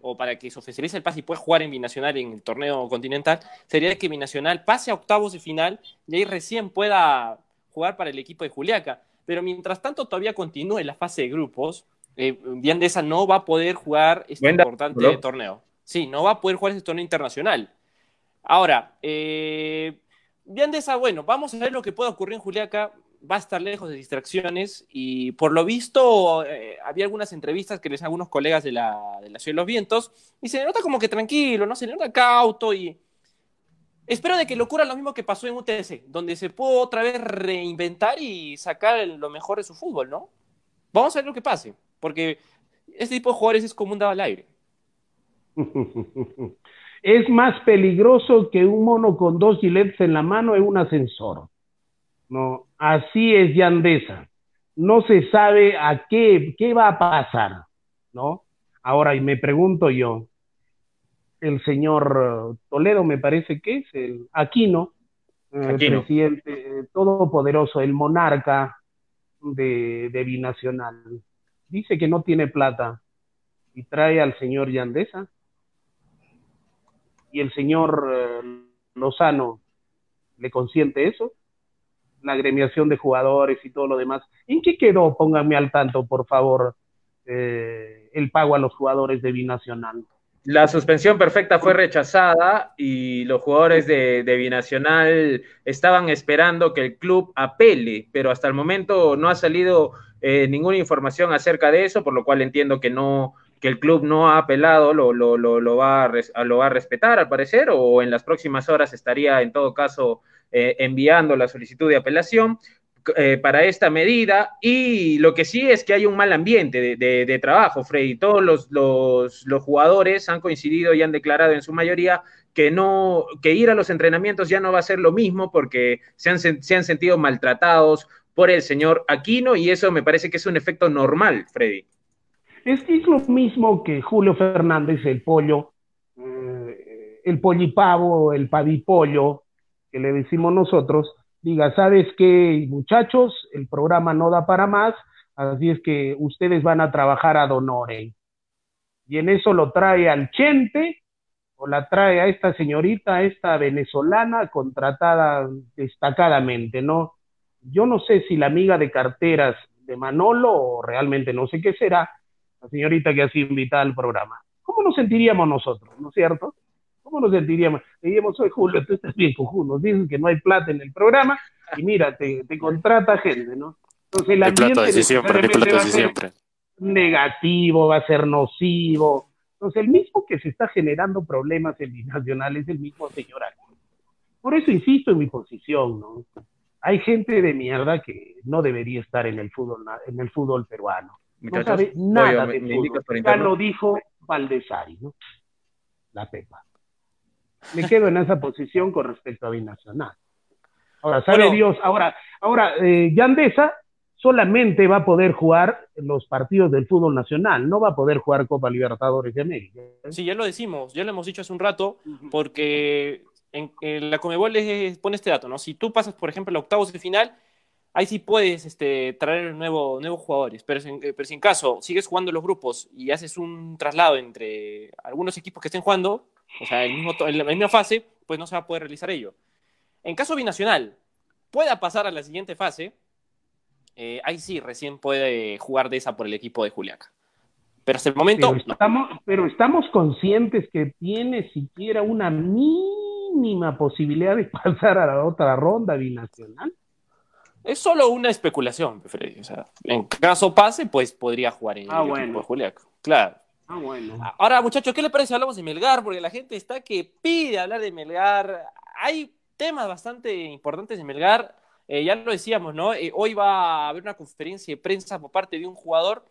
o para que se oficialice el pase y pueda jugar en Binacional en el torneo continental, sería que Binacional pase a octavos de final y ahí recién pueda jugar para el equipo de Juliaca. Pero mientras tanto todavía continúe la fase de grupos, eh, Viandesa no va a poder jugar este importante torneo. Sí, no va a poder jugar este torneo internacional. Ahora, eh, Viandesa, bueno, vamos a ver lo que puede ocurrir en Juliaca. va a estar lejos de distracciones y por lo visto eh, había algunas entrevistas que les algunos colegas de la, de la Ciudad de los Vientos y se nota como que tranquilo, ¿no? Se nota cauto y espero de que lo ocurra lo mismo que pasó en UTC, donde se pudo otra vez reinventar y sacar lo mejor de su fútbol, ¿no? Vamos a ver lo que pase, porque este tipo de jugadores es como un dado al aire. es más peligroso que un mono con dos gilets en la mano en un ascensor. No, así es Yandesa. No se sabe a qué, qué va a pasar, ¿no? Ahora, y me pregunto yo, el señor eh, Toledo, me parece que es el Aquino, el presidente eh, todopoderoso, el monarca de, de, Binacional, dice que no tiene plata y trae al señor Yandesa. Y el señor eh, Lozano le consiente eso la agremiación de jugadores y todo lo demás. ¿En qué quedó, pónganme al tanto, por favor, eh, el pago a los jugadores de Binacional? La suspensión perfecta fue rechazada y los jugadores de, Binacional estaban esperando que el club apele, pero hasta el momento no ha salido eh, ninguna información acerca de eso, por lo cual entiendo que no que el club no ha apelado, lo, lo, lo, va a, lo va a respetar al parecer, o en las próximas horas estaría en todo caso eh, enviando la solicitud de apelación eh, para esta medida. Y lo que sí es que hay un mal ambiente de, trabajo, Freddy. Todos los, los, jugadores han coincidido y han declarado en su mayoría que no, que ir a los entrenamientos ya no va a ser lo mismo porque se han, se han sentido maltratados por el señor Aquino y eso me parece que es un efecto normal, Freddy. Es, es lo mismo que Julio Fernández, el pollo, eh, el pollipavo, el pavipollo, que le decimos nosotros, diga, ¿sabes qué, muchachos? El programa no da para más, así es que ustedes van a trabajar a donore. Y en eso lo trae al Chente, o la trae a esta señorita, a esta venezolana, contratada destacadamente, ¿no? Yo no sé si la amiga de carteras de Manolo, o realmente no sé qué será, la señorita que ha sido invitada al programa. ¿Cómo nos sentiríamos nosotros, no es cierto? ¿Cómo nos sentiríamos? Diríamos, soy Julio, tú estás bien con Julio, nos dicen que no hay plata en el programa y mira, te, contrata gente, ¿no? Entonces el ambiente siempre, va a ser negativo, va a ser nocivo. Entonces el mismo que se está generando problemas en binacional es el mismo señor aquí. Por eso insisto en mi posición, ¿no? Hay gente de mierda que no debería estar en el fútbol, en el fútbol peruano. no sabe nada de fútbol. Ya lo dijo Valdesari, ¿no? La Pepa me quedo en esa posición con respecto a Binacional. Ahora, sabe Dios, ahora, ahora, eh, Yandesa solamente va a poder jugar los partidos del fútbol nacional, no va a poder jugar Copa Libertadores de América. Sí, ya lo decimos, ya lo hemos dicho hace un rato, porque en, la Comebol les pone este dato, ¿no? Si tú pasas, por ejemplo, a octavos de final, ahí sí puedes este, traer nuevo, nuevos jugadores, pero, pero si en caso sigues jugando los grupos y haces un traslado entre algunos equipos que estén jugando, o sea, en la misma fase, pues no se va a poder realizar ello. En caso binacional, pueda pasar a la siguiente fase, eh, ahí sí recién puede jugar de esa por el equipo de Juliaca. Pero hasta el momento. Pero estamos, pero estamos conscientes que tiene siquiera una mínima posibilidad de pasar a la otra ronda binacional. Es solo una especulación, Freddy. O sea, en caso pase, pues podría jugar en ah, el equipo de Juliaca. Claro. Ah, bueno. Ahora, muchachos, ¿qué le parece si hablamos de Melgar? Porque la gente está que pide hablar de Melgar. Hay temas bastante importantes de Melgar. Eh, ya lo decíamos, ¿no? Eh, hoy va a haber una conferencia de prensa por parte de un jugador.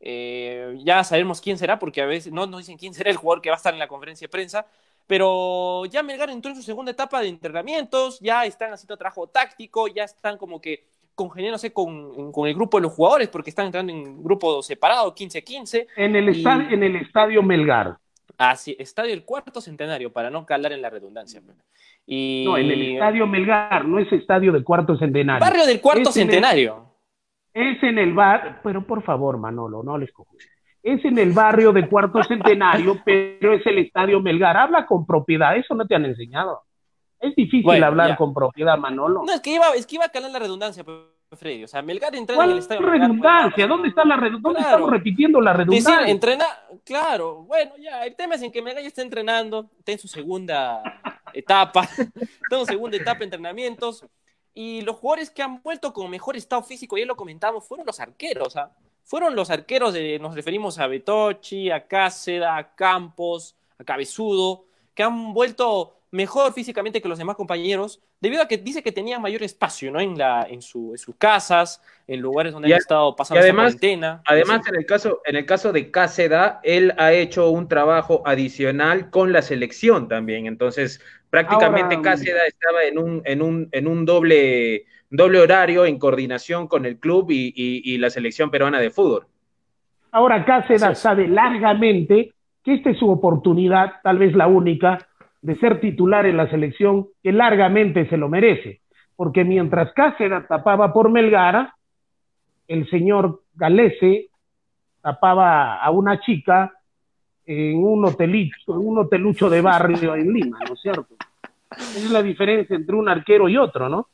Eh, ya sabemos quién será, porque a veces no nos dicen quién será el jugador que va a estar en la conferencia de prensa. Pero ya Melgar entró en su segunda etapa de entrenamientos, ya están haciendo trabajo táctico, ya están como que congeniándose con, con el grupo de los jugadores porque están entrando en grupo separado, 15-15. En, el en el estadio Melgar. Ah, sí, estadio del cuarto centenario, para no calar en la redundancia. Y... No, en el estadio Melgar, no es estadio del cuarto centenario. Barrio del cuarto centenario. es en el bar, pero por favor, Manolo, no les cojo. Es en el barrio del cuarto centenario, pero es el estadio Melgar. Habla con propiedad, eso no te han enseñado. Es difícil hablar con propiedad, Manolo. No, es que iba, es que iba a calar la redundancia, Freddy. O sea, Melgar entrena en el estadio. redundancia? ¿Dónde está la redundancia? ¿Dónde estamos repitiendo la redundancia? Decir, entrena, claro, bueno, ya, el tema es en que Melgar ya está entrenando, está en su segunda etapa, está en su segunda etapa de entrenamientos. Y los jugadores que han vuelto con mejor estado físico, ya lo comentamos, fueron los arqueros. ¿ah? Fueron los arqueros, de, nos referimos a Betochi, a Cáceda, a Campos, a Cabezudo, que han vuelto mejor físicamente que los demás compañeros, debido a que dice que tenía mayor espacio ¿no? en, la, en, su, en sus casas, en lugares donde han estado pasando y además, cuarentena. Además, en el, caso, en el caso de Cáceda, él ha hecho un trabajo adicional con la selección también. Entonces, prácticamente Cáceda estaba en un, en un, en un doble, doble horario en coordinación con el club y, y, la selección peruana de fútbol. Ahora Cáceda sabe largamente que esta es su oportunidad, tal vez la única, de ser titular en la selección, que largamente se lo merece, porque mientras Cáceres tapaba por Melgara, el señor Galese tapaba a una chica en un hotelito, en un hotelucho de barrio en Lima, ¿no es cierto? Esa es la diferencia entre un arquero y otro, ¿no?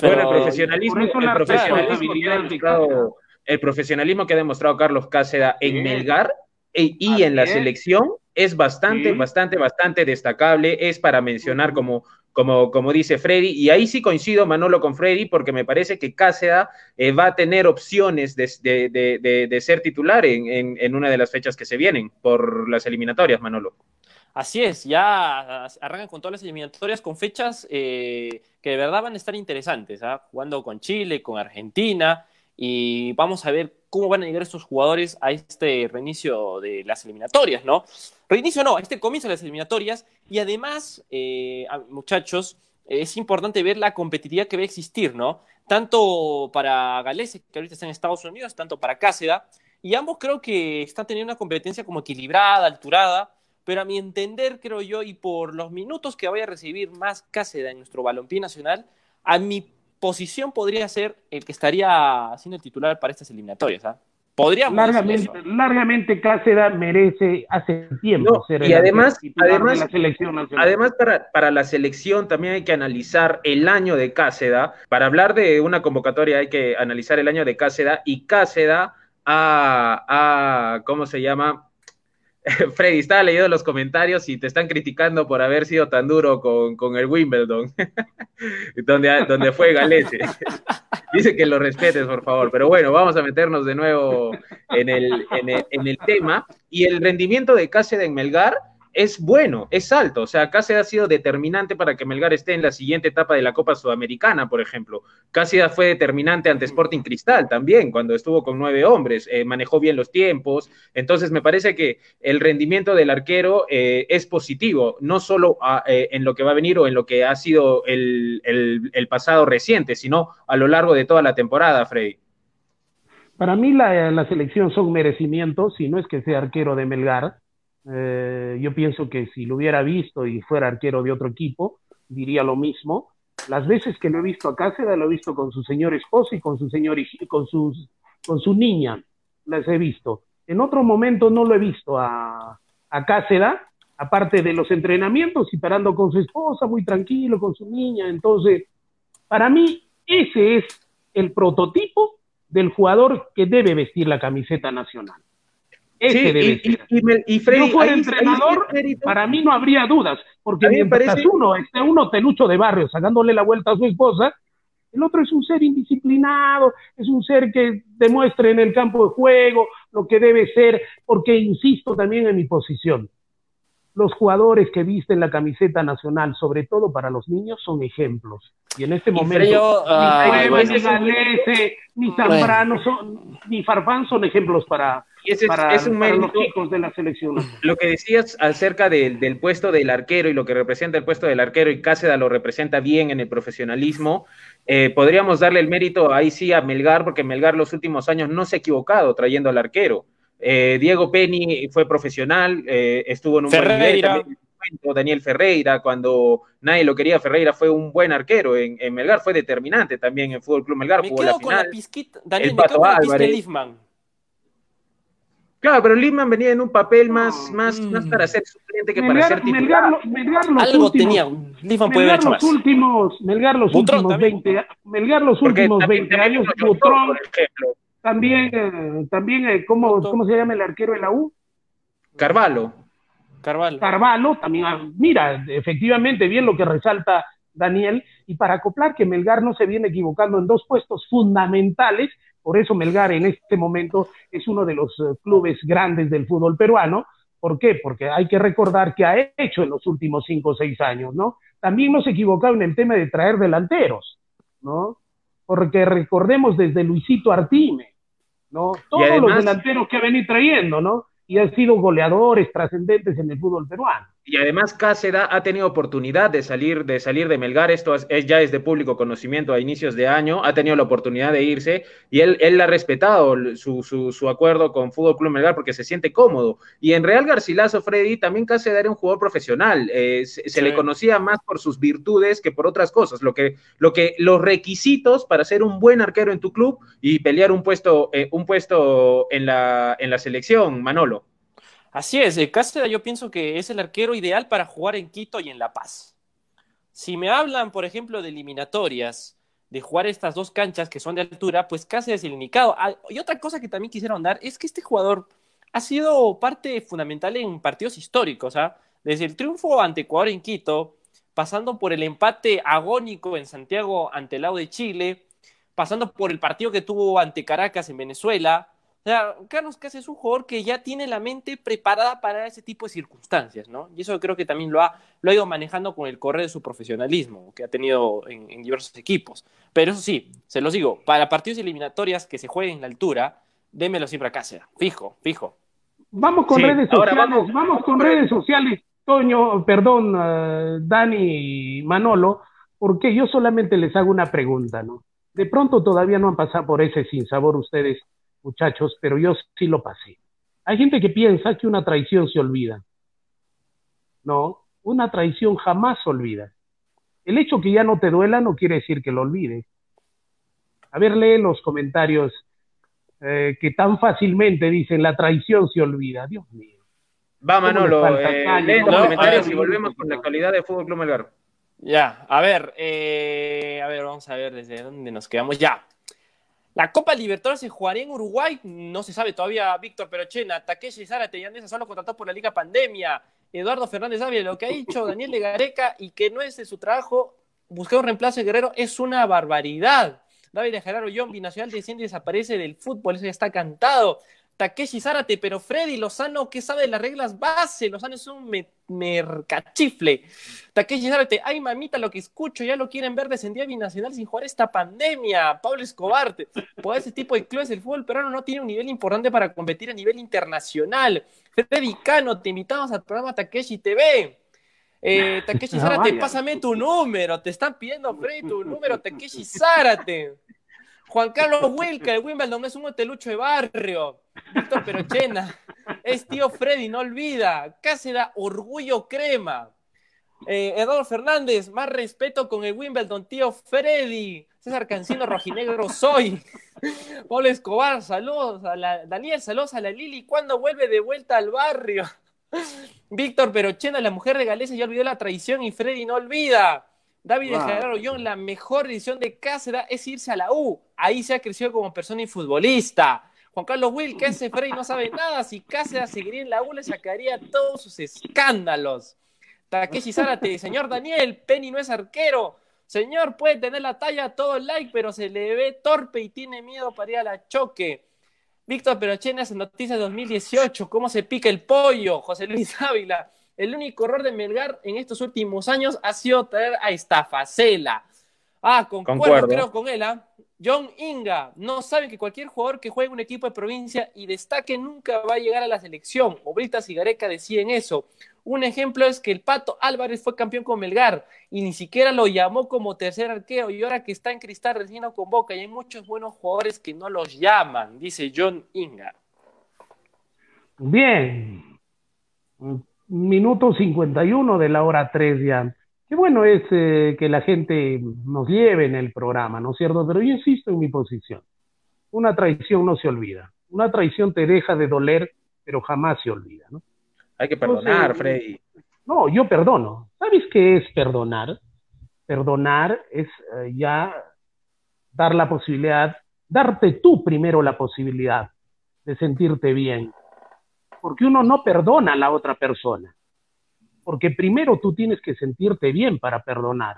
Bueno, el profesionalismo, el profesionalismo, que ha demostrado, el profesionalismo que ha demostrado Carlos Cáceres en Melgar e, y en la selección es bastante, bastante, bastante destacable, es para mencionar como, como, como dice Freddy, y ahí sí coincido Manolo con Freddy, porque me parece que Cáceres eh, va a tener opciones de, ser titular en, una de las fechas que se vienen por las eliminatorias, Manolo. Así es, ya arrancan con todas las eliminatorias con fechas eh, que de verdad van a estar interesantes, ¿ah? jugando con Chile, con Argentina, y vamos a ver cómo van a llegar estos jugadores a este reinicio de las eliminatorias, ¿no? Reinicio no, a este comienzo de las eliminatorias y además, eh, muchachos, es importante ver la competitividad que va a existir, ¿no? Tanto para Gales, que ahorita está en Estados Unidos, tanto para Cáceda, y ambos creo que están teniendo una competencia como equilibrada, alturada, pero a mi entender, creo yo, y por los minutos que vaya a recibir más Cáceda en nuestro balompié nacional, a mi posición podría ser el que estaría siendo el titular para estas eliminatorias. ¿ah? Podríamos largamente, largamente Cáceres merece hace tiempo ser y además, además, la selección además para, para, la selección también hay que analizar el año de Cáceres. Para hablar de una convocatoria hay que analizar el año de Cáceres y Cáceres a, a, ¿cómo se llama? Freddy, estaba leyendo los comentarios y te están criticando por haber sido tan duro con, el Wimbledon, donde, donde fue Galese. Dice que lo respetes, por favor. Pero bueno, vamos a meternos de nuevo en el, en el, tema. Y el rendimiento de Cáceres en Melgar es bueno, es alto. O sea, Cáceres ha sido determinante para que Melgar esté en la siguiente etapa de la Copa Sudamericana, por ejemplo. Cáceres fue determinante ante Sporting Cristal también, cuando estuvo con nueve hombres, eh, manejó bien los tiempos. Entonces, me parece que el rendimiento del arquero eh, es positivo, no solo eh, en lo que va a venir o en lo que ha sido el, pasado reciente, sino a lo largo de toda la temporada, Freddy. Para mí la, la selección son merecimientos, si no es que sea arquero de Melgar, eh, yo pienso que si lo hubiera visto y fuera arquero de otro equipo, diría lo mismo. Las veces que lo he visto a Cáceres, lo he visto con su señor esposo y con su señor con sus, con su niña, las he visto. En otro momento no lo he visto a, a Cáceres, aparte de los entrenamientos y parando con su esposa, muy tranquilo, con su niña. Entonces, para mí, ese es el prototipo del jugador que debe vestir la camiseta nacional. Ese debe y, ser. Y, Freddy, yo fuera entrenador, para mí no habría dudas, porque mientras parece... uno esté uno telucho de barrio sacándole la vuelta a su esposa, el otro es un ser indisciplinado, es un ser que demuestre en el campo de juego lo que debe ser, porque insisto también en mi posición. Los jugadores que visten la camiseta nacional, sobre todo para los niños, son ejemplos. Y en este momento, ni, Galese, ni Zambrano, son, ni Farfán son ejemplos para, y ese es, un mérito. de la selección. Lo que decías acerca del, puesto del arquero y lo que representa el puesto del arquero, y Cáceres lo representa bien en el profesionalismo, eh, podríamos darle el mérito ahí sí a Melgar, porque Melgar los últimos años no se ha equivocado trayendo al arquero. Eh, Diego Penny fue profesional, eh, estuvo en un Ferreira. Daniel Ferreira, cuando nadie lo quería, Ferreira fue un buen arquero en, Melgar, fue determinante también en Fútbol Club Melgar. Me jugó la final. Daniel, el Pato Álvarez. Claro, pero Lima venía en un papel más, más, más para ser suplente que para ser titular. Melgar, los Algo últimos, tenía. Lima puede Melgar los últimos, Melgar los últimos 20, Melgar los últimos 20 años, Butrón, también, eh, también eh, ¿cómo, ¿cómo se llama el arquero de la U? Carvalho. Carvalho. Carvalho, también, ah, mira, efectivamente, bien lo que resalta Daniel, y para acoplar que Melgar no se viene equivocando en dos puestos fundamentales, por eso Melgar en este momento es uno de los eh, clubes grandes del fútbol peruano. ¿Por qué? Porque hay que recordar que ha hecho en los últimos cinco o seis años, ¿no? También nos equivocado en el tema de traer delanteros, ¿no? Porque recordemos desde Luisito Artime, ¿no? Todos los delanteros que ha venido trayendo, ¿no? Y han sido goleadores trascendentes en el fútbol peruano. Y además Cáceres ha tenido oportunidad de salir, de salir de Melgar, esto es, ya es de público conocimiento a inicios de año, ha tenido la oportunidad de irse y él, él ha respetado su, su, acuerdo con Fútbol Club Melgar porque se siente cómodo. Y en Real Garcilaso, Freddy, también Cáceres era un jugador profesional, eh, se, le conocía más por sus virtudes que por otras cosas, lo que, lo que los requisitos para ser un buen arquero en tu club y pelear un puesto, eh, un puesto en, la, en la selección, Manolo. Así es, Cáceres yo pienso que es el arquero ideal para jugar en Quito y en La Paz. Si me hablan, por ejemplo, de eliminatorias, de jugar estas dos canchas que son de altura, pues Cáceres es el indicado. Ah, y otra cosa que también quisiera ahondar es que este jugador ha sido parte fundamental en partidos históricos, ¿ah? desde el triunfo ante Ecuador en Quito, pasando por el empate agónico en Santiago ante el lado de Chile, pasando por el partido que tuvo ante Caracas en Venezuela, o sea, Carlos Cáceres es un jugador que ya tiene la mente preparada para ese tipo de circunstancias, ¿no? Y eso creo que también lo ha, lo ha ido manejando con el correr de su profesionalismo que ha tenido en, diversos equipos. Pero eso sí, se los digo, para partidos eliminatorias que se jueguen en la altura, démelo siempre a Cáceres, fijo, fijo. Vamos con redes sociales, vamos, con redes sociales, Toño, perdón, uh, Dani y Manolo, porque yo solamente les hago una pregunta, ¿no? De pronto todavía no han pasado por ese sinsabor ustedes muchachos, pero yo sí lo pasé. Hay gente que piensa que una traición se olvida. No, una traición jamás se olvida. El hecho que ya no te duela no quiere decir que lo olvides. A ver, lee los comentarios eh, que tan fácilmente dicen la traición se olvida. Dios mío. Va, Manolo, eh, lee los comentarios y volvemos con la actualidad de Fútbol Club Melgar. Ya, a ver, eh, a ver, vamos a ver desde dónde nos quedamos. Ya, la Copa Libertadores se jugaría en Uruguay, no se sabe todavía, Víctor Perochena, Takeshi Zárate y Andrés solo contratado por la Liga Pandemia, Eduardo Fernández Ávila, lo que ha dicho Daniel de Gareca y que no es de su trabajo buscar un reemplazo de Guerrero es una barbaridad. David Gerardo John, binacional desciende y desaparece del fútbol, eso ya está cantado. Takeshi Zárate, pero Freddy Lozano, ¿qué sabe de las reglas base? Lozano es un mercachifle. Takeshi Zárate, ay mamita, lo que escucho, ya lo quieren ver descendía binacional sin jugar esta pandemia. Pablo Escobar, por ese tipo de clubes el fútbol peruano no tiene un nivel importante para competir a nivel internacional. Freddy Cano, te invitamos al programa Takeshi TV. Eh, Takeshi Zárate, pásame tu número. Te están pidiendo, Freddy, tu número, Takeshi Zárate. Juan Carlos Wilca, el Wimbledon es un hotelucho de barrio. Víctor Perochena, es tío Freddy, no olvida. Cáceres, orgullo crema. Eh, Eduardo Fernández, más respeto con el Wimbledon, tío Freddy. César Cancino, rojinegro soy. Pablo Escobar, saludos a la Daniel, saludos a la Lili. ¿Cuándo vuelve de vuelta al barrio? Víctor Perochena, la mujer de Galeza, ya olvidó la traición y Freddy no olvida. David wow. Gerardo la mejor decisión de Cáceres es irse a la U. Ahí se ha crecido como persona y futbolista. Juan Carlos Will, que ese Frey no sabe nada. Si Cáceres seguiría en la U, le sacaría todos sus escándalos. Takeshi Zárate, señor Daniel, Penny no es arquero. Señor, puede tener la talla todo el like, pero se le ve torpe y tiene miedo para ir a la choque. Víctor Perochenas en Noticias 2018, ¿cómo se pica el pollo? José Luis Ávila, el único error de Melgar en estos últimos años ha sido traer a Estafacela. Ah, concuerdo, creo con él. ¿ah? John Inga, no saben que cualquier jugador que juegue en un equipo de provincia y destaque nunca va a llegar a la selección. Obritas y Gareca deciden eso. Un ejemplo es que el Pato Álvarez fue campeón con Melgar y ni siquiera lo llamó como tercer arquero y ahora que está en Cristal recién lo convoca y hay muchos buenos jugadores que no los llaman, dice John Inga. Bien, minuto 51 de la hora 3 ya. Qué bueno es eh, que la gente nos lleve en el programa, ¿no es cierto? Pero yo insisto en mi posición. Una traición no se olvida. Una traición te deja de doler, pero jamás se olvida, ¿no? Hay que perdonar, Freddy. No, yo perdono. ¿Sabes qué es perdonar? Perdonar es eh, ya dar la posibilidad, darte tú primero la posibilidad de sentirte bien, porque uno no perdona a la otra persona. Porque primero tú tienes que sentirte bien para perdonar.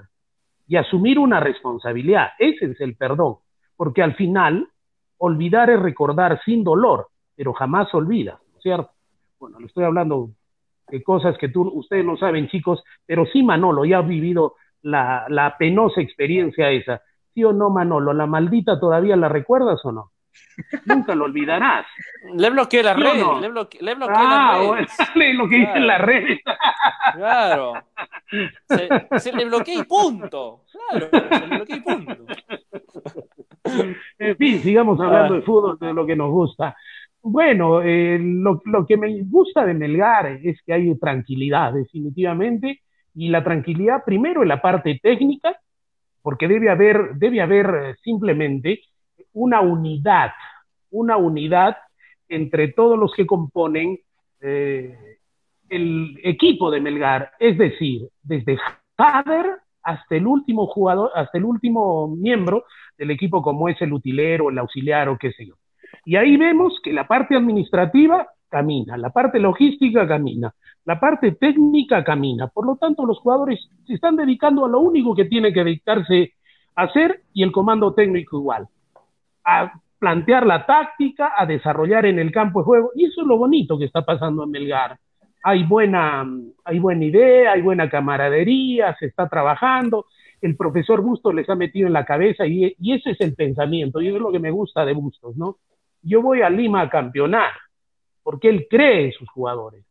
y asumir una responsabilidad. Ese es el perdón, porque al final olvidar es recordar sin dolor, pero jamás olvida, ¿cierto? Bueno, le estoy hablando de cosas que tú, ustedes no saben, chicos, pero sí Manolo ya ha vivido la penosa experiencia esa. ¿Sí o no, Manolo? ¿La maldita todavía la recuerdas o no? Nunca lo olvidarás. Le bloqueé la red, le, bloqueé, le bloqueé ah, la red. lo que dice en la red. Claro. Se, le bloqueé y punto. Claro, se le bloqueé y punto. En fin, sigamos hablando ah. de fútbol, de lo que nos gusta. Bueno, eh, lo, lo, que me gusta de Melgar es que hay tranquilidad, definitivamente, y la tranquilidad primero en la parte técnica, porque debe haber, debe haber eh, simplemente una unidad, una unidad entre todos los que componen eh, el equipo de Melgar, es decir, desde Jader hasta el último jugador, hasta el último miembro del equipo como es el utilero, el auxiliar o qué sé yo. Y ahí vemos que la parte administrativa camina, la parte logística camina, la parte técnica camina. Por lo tanto, los jugadores se están dedicando a lo único que tiene que dedicarse a hacer y el comando técnico igual a plantear la táctica, a desarrollar en el campo de juego. Y eso es lo bonito que está pasando en Melgar. Hay buena, hay buena idea, hay buena camaradería, se está trabajando. El profesor Bustos les ha metido en la cabeza y, y ese es el pensamiento. Y es lo que me gusta de Bustos, ¿no? Yo voy a Lima a campeonar porque él cree en sus jugadores.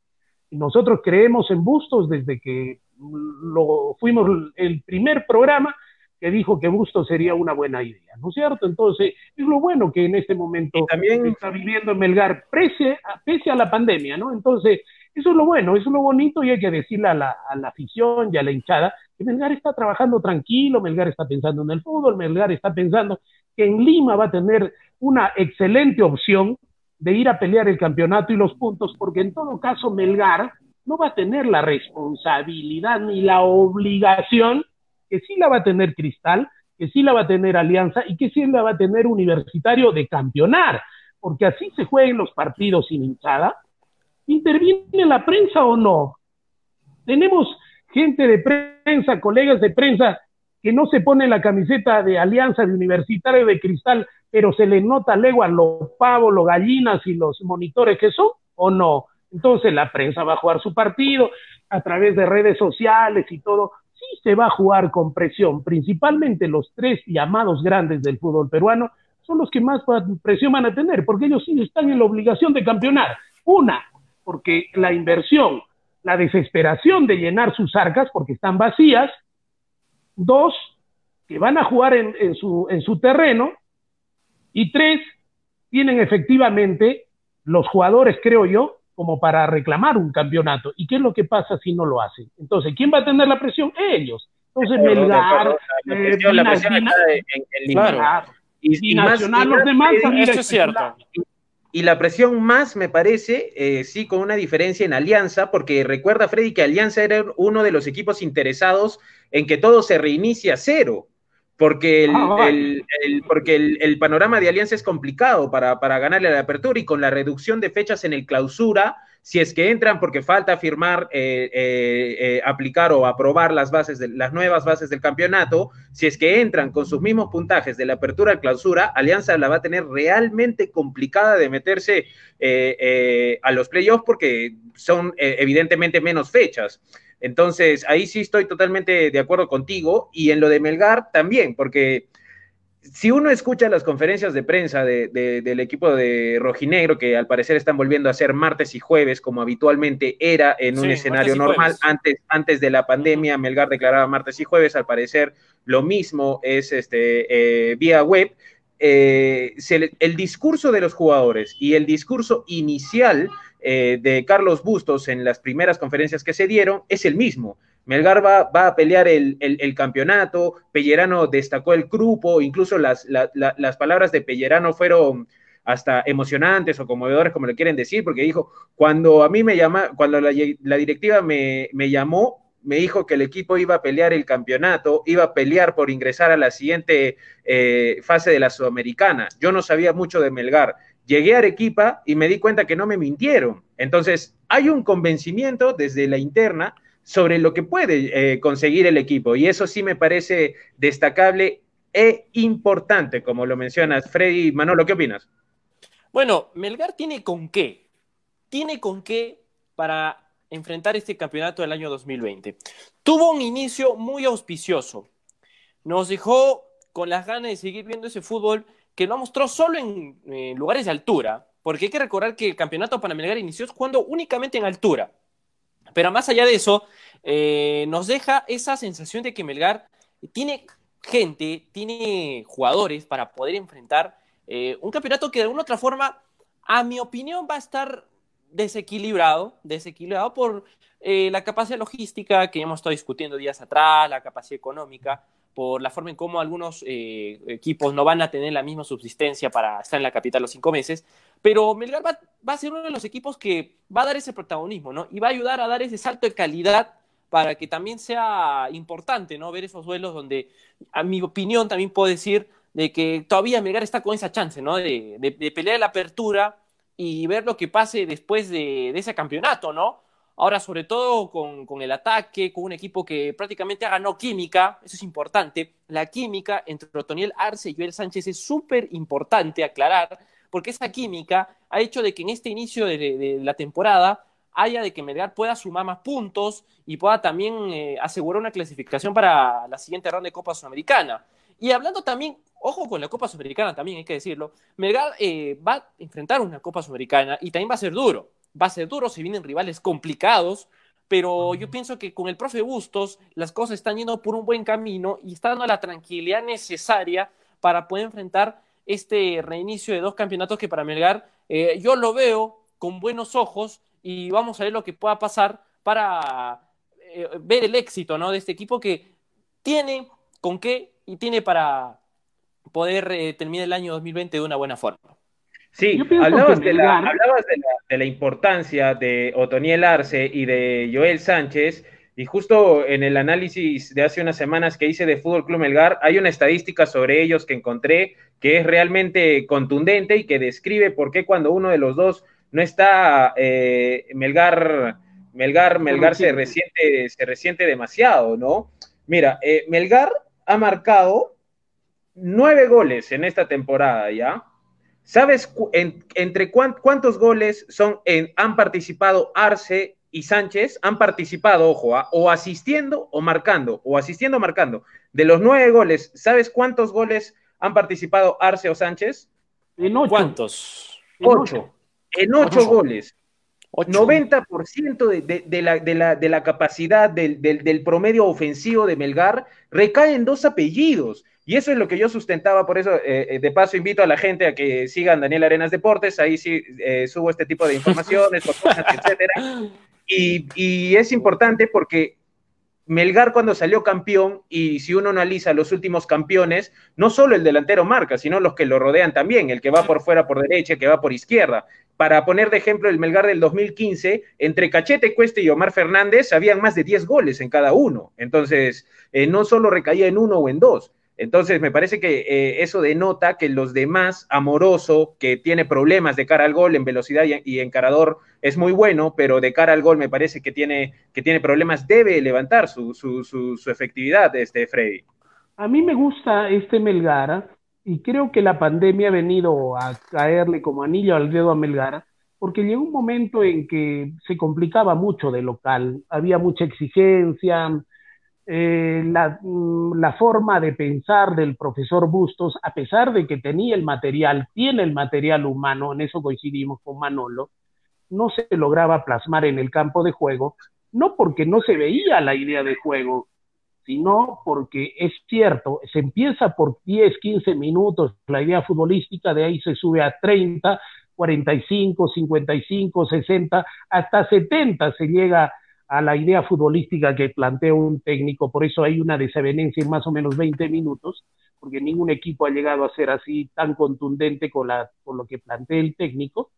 Nosotros creemos en Bustos desde que lo fuimos el primer programa que dijo que Busto sería una buena idea, ¿no es cierto? Entonces, es lo bueno que en este momento también está viviendo en Melgar, pese, pese a la pandemia, ¿no? Entonces, eso es lo bueno, eso es lo bonito y hay que decirle a la, a la afición y a la hinchada que Melgar está trabajando tranquilo, Melgar está pensando en el fútbol, Melgar está pensando que en Lima va a tener una excelente opción de ir a pelear el campeonato y los puntos, porque en todo caso Melgar no va a tener la responsabilidad ni la obligación que sí la va a tener Cristal, que sí la va a tener Alianza y que sí la va a tener Universitario de campeonar, porque así se jueguen los partidos sin hinchada. ¿Interviene la prensa o no? Tenemos gente de prensa, colegas de prensa, que no se pone la camiseta de Alianza de Universitario de Cristal, pero se le nota legua los pavos, los gallinas y los monitores que son, o no. Entonces la prensa va a jugar su partido a través de redes sociales y todo se va a jugar con presión. Principalmente los tres llamados grandes del fútbol peruano son los que más presión van a tener, porque ellos sí están en la obligación de campeonar. Una, porque la inversión, la desesperación de llenar sus arcas, porque están vacías. Dos, que van a jugar en, en su terreno. Y tres, tienen efectivamente los jugadores, creo yo, como para reclamar un campeonato. ¿Y qué es lo que pasa si no lo hacen? Entonces, ¿quién va a tener la presión? Ellos. Entonces, Melgar, la presión, la presión está en, Y, Nacional, los demás Eso es cierto. Y la presión más, me parece, eh, sí, con una diferencia en Alianza, porque recuerda, Freddy, que Alianza era uno de los equipos interesados en que todo se reinicie a cero porque el, ah, porque el, panorama de Alianza es complicado para, para, ganarle a la apertura y con la reducción de fechas en el clausura, si es que entran porque falta firmar, eh, eh, eh, aplicar o aprobar las bases de, las nuevas bases del campeonato, si es que entran con sus mismos puntajes de la apertura al clausura, Alianza la va a tener realmente complicada de meterse a los playoffs porque son evidentemente menos fechas. Entonces, ahí sí estoy totalmente de acuerdo contigo y en lo de Melgar también, porque si uno escucha las conferencias de prensa del equipo de Rojinegro, que al parecer están volviendo a ser martes y jueves, como habitualmente era en un escenario normal, antes, antes de la pandemia, Melgar declaraba martes y jueves, al parecer lo mismo es este, eh, vía web. Eh, el discurso de los jugadores y el discurso inicial eh, de Carlos Bustos en las primeras conferencias que se dieron es el mismo. Melgar va, a pelear el, campeonato, Pellerano destacó el grupo, incluso las, las palabras de Pellerano fueron hasta emocionantes o conmovedores, como le quieren decir, porque dijo, cuando a mí me llama, cuando la, directiva me, llamó, me dijo que el equipo iba a pelear el campeonato, iba a pelear por ingresar a la siguiente eh, fase de la Sudamericana. Yo no sabía mucho de Melgar llegué a Arequipa y me di cuenta que no me mintieron. Entonces, hay un convencimiento desde la interna sobre lo que puede eh, conseguir el equipo. Y eso sí me parece destacable e importante, como lo mencionas. Freddy, Manolo, ¿qué opinas? Bueno, Melgar tiene con qué. Tiene con qué para enfrentar este campeonato del año 2020. Tuvo un inicio muy auspicioso. Nos dejó con las ganas de seguir viendo ese fútbol que no mostró solo en, lugares de altura, porque hay que recordar que el campeonato para Melgar inició jugando únicamente en altura. Pero más allá de eso, eh, nos deja esa sensación de que Melgar tiene gente, tiene jugadores para poder enfrentar eh, un campeonato que de alguna otra forma, a mi opinión, va a estar desequilibrado, desequilibrado por eh, la capacidad logística que hemos estado discutiendo días atrás, la capacidad económica, por la forma en cómo algunos eh, equipos no van a tener la misma subsistencia para estar en la capital los cinco meses, pero Melgar va, a ser uno de los equipos que va a dar ese protagonismo, ¿no? Y va a ayudar a dar ese salto de calidad para que también sea importante, ¿no? Ver esos duelos donde, a mi opinión, también puedo decir de que todavía Melgar está con esa chance, ¿no? De, de, pelear la apertura y ver lo que pase después de, de ese campeonato, ¿no? Ahora, sobre todo con, con, el ataque, con un equipo que prácticamente ha ganado química, eso es importante. La química entre Otoniel Arce y Joel Sánchez es súper importante aclarar, porque esa química ha hecho de que en este inicio de, la temporada haya de que Melgar pueda sumar más puntos y pueda también eh, asegurar una clasificación para la siguiente ronda de Copa Sudamericana. Y hablando también, ojo con la Copa Sudamericana también, hay que decirlo, Melgar eh, va a enfrentar una Copa Sudamericana y también va a ser duro. Va a ser duro, si vienen rivales complicados, pero yo pienso que con el profe Bustos las cosas están yendo por un buen camino y está dando la tranquilidad necesaria para poder enfrentar este reinicio de dos campeonatos que para Melgar eh, yo lo veo con buenos ojos y vamos a ver lo que pueda pasar para eh, ver el éxito ¿no? de este equipo que tiene con qué y tiene para poder eh, terminar el año 2020 de una buena forma. Sí, hablabas, de la, hablabas de, la, importancia de Otoniel Arce y de Joel Sánchez, y justo en el análisis de hace unas semanas que hice de Fútbol Club Melgar, hay una estadística sobre ellos que encontré que es realmente contundente y que describe por qué cuando uno de los dos no está eh, Melgar, Melgar, Melgar se resiente, se resiente demasiado, ¿no? Mira, eh, Melgar ha marcado nueve goles en esta temporada, ¿ya? ¿Sabes entre cuántos goles son en, han participado Arce y Sánchez? Han participado, ojo, ¿ah? o asistiendo o marcando, o asistiendo o marcando. De los nueve goles, ¿sabes cuántos goles han participado Arce o Sánchez? En ocho. ¿Cuántos? ocho en ocho, goles. 90% de, de, la, de, la, capacidad del, promedio ofensivo de Melgar recae en dos apellidos. Y eso es lo que yo sustentaba, por eso eh, eh, de paso invito a la gente a que sigan Daniel Arenas Deportes, ahí sí eh, subo este tipo de informaciones, etcétera. Y, y es importante porque Melgar cuando salió campeón, y si uno analiza los últimos campeones, no solo el delantero marca, sino los que lo rodean también, el que va por fuera por derecha, el que va por izquierda. Para poner de ejemplo el Melgar del 2015, entre Cachete Cueste y Omar Fernández habían más de 10 goles en cada uno. Entonces, eh, no solo recaía en uno o en dos. Entonces, me parece que eh, eso denota que los demás, Amoroso, que tiene problemas de cara al gol en velocidad y, encarador, es muy bueno, pero de cara al gol me parece que tiene, que tiene problemas, debe levantar su, su, su, efectividad, este Freddy. A mí me gusta este Melgara y creo que la pandemia ha venido a caerle como anillo al dedo a Melgara, porque llegó un momento en que se complicaba mucho de local, había mucha exigencia, eh, mm, la, forma de pensar del profesor Bustos, a pesar de que tenía el material, tiene el material humano, en eso coincidimos con Manolo, no se lograba plasmar en el campo de juego, no porque no se veía la idea de juego, sino porque es cierto, se empieza por 10, 15 minutos la idea futbolística, de ahí se sube a 30, 45, 55, 60, hasta 70 se llega a la idea futbolística que plantea un técnico, por eso hay una desavenencia en más o menos 20 minutos, porque ningún equipo ha llegado a ser así tan contundente con, la, con lo que plantea el técnico.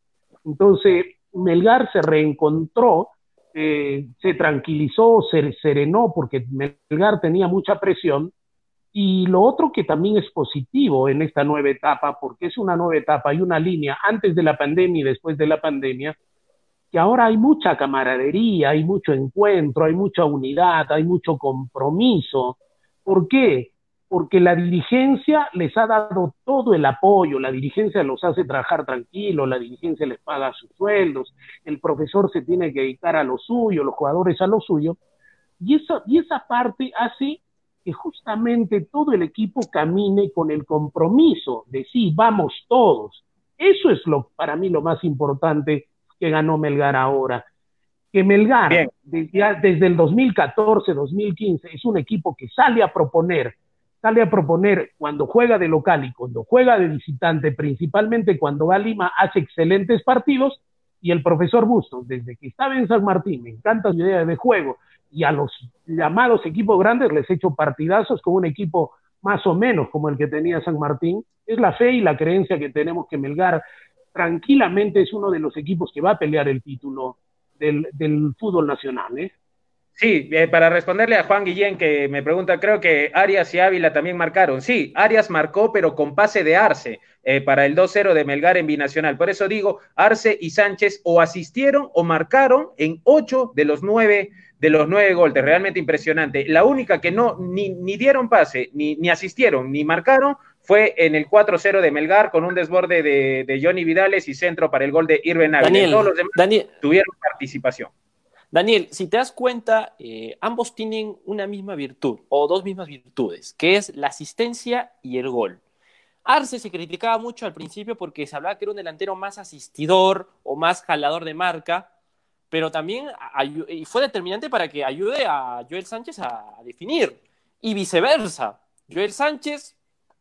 Entonces, Melgar se reencontró, eh, se tranquilizó, se serenó, porque Melgar tenía mucha presión. Y lo otro que también es positivo en esta nueva etapa, porque es una nueva etapa, hay una línea antes de la pandemia y después de la pandemia, que ahora hay mucha camaradería, hay mucho encuentro, hay mucha unidad, hay mucho compromiso. ¿Por qué? Porque la dirigencia les ha dado todo el apoyo, la dirigencia los hace trabajar tranquilo, la dirigencia les paga sus sueldos, el profesor se tiene que dedicar a lo suyo, los jugadores a lo suyo, y esa, y esa parte hace que justamente todo el equipo camine con el compromiso de sí, vamos todos. Eso es lo, para mí lo más importante que ganó Melgar ahora. Que Melgar, desde, desde el 2014, 2015, es un equipo que sale a proponer, sale a proponer cuando juega de local y cuando juega de visitante, principalmente cuando va a Lima, hace excelentes partidos. Y el profesor Bustos, desde que estaba en San Martín, me encanta su idea de juego, y a los llamados equipos grandes les he hecho partidazos con un equipo más o menos como el que tenía San Martín. Es la fe y la creencia que tenemos que Melgar tranquilamente es uno de los equipos que va a pelear el título del, fútbol nacional. ¿eh? Sí, eh, para responderle a Juan Guillén que me pregunta, creo que Arias y Ávila también marcaron. Sí, Arias marcó, pero con pase de Arce eh, para el 2-0 de Melgar en Binacional. Por eso digo, Arce y Sánchez o asistieron o marcaron en ocho de los nueve de los nueve golpes, realmente impresionante. La única que no ni, ni dieron pase, ni, ni, asistieron, ni marcaron, fue en el 4-0 de Melgar con un desborde de, Johnny Vidales y centro para el gol de Irben Daniel, Todos los demás Daniel, tuvieron participación. Daniel, si te das cuenta, eh, ambos tienen una misma virtud o dos mismas virtudes, que es la asistencia y el gol. Arce se criticaba mucho al principio porque se hablaba que era un delantero más asistidor o más jalador de marca, pero también fue determinante para que ayude a Joel Sánchez a definir y viceversa. Joel Sánchez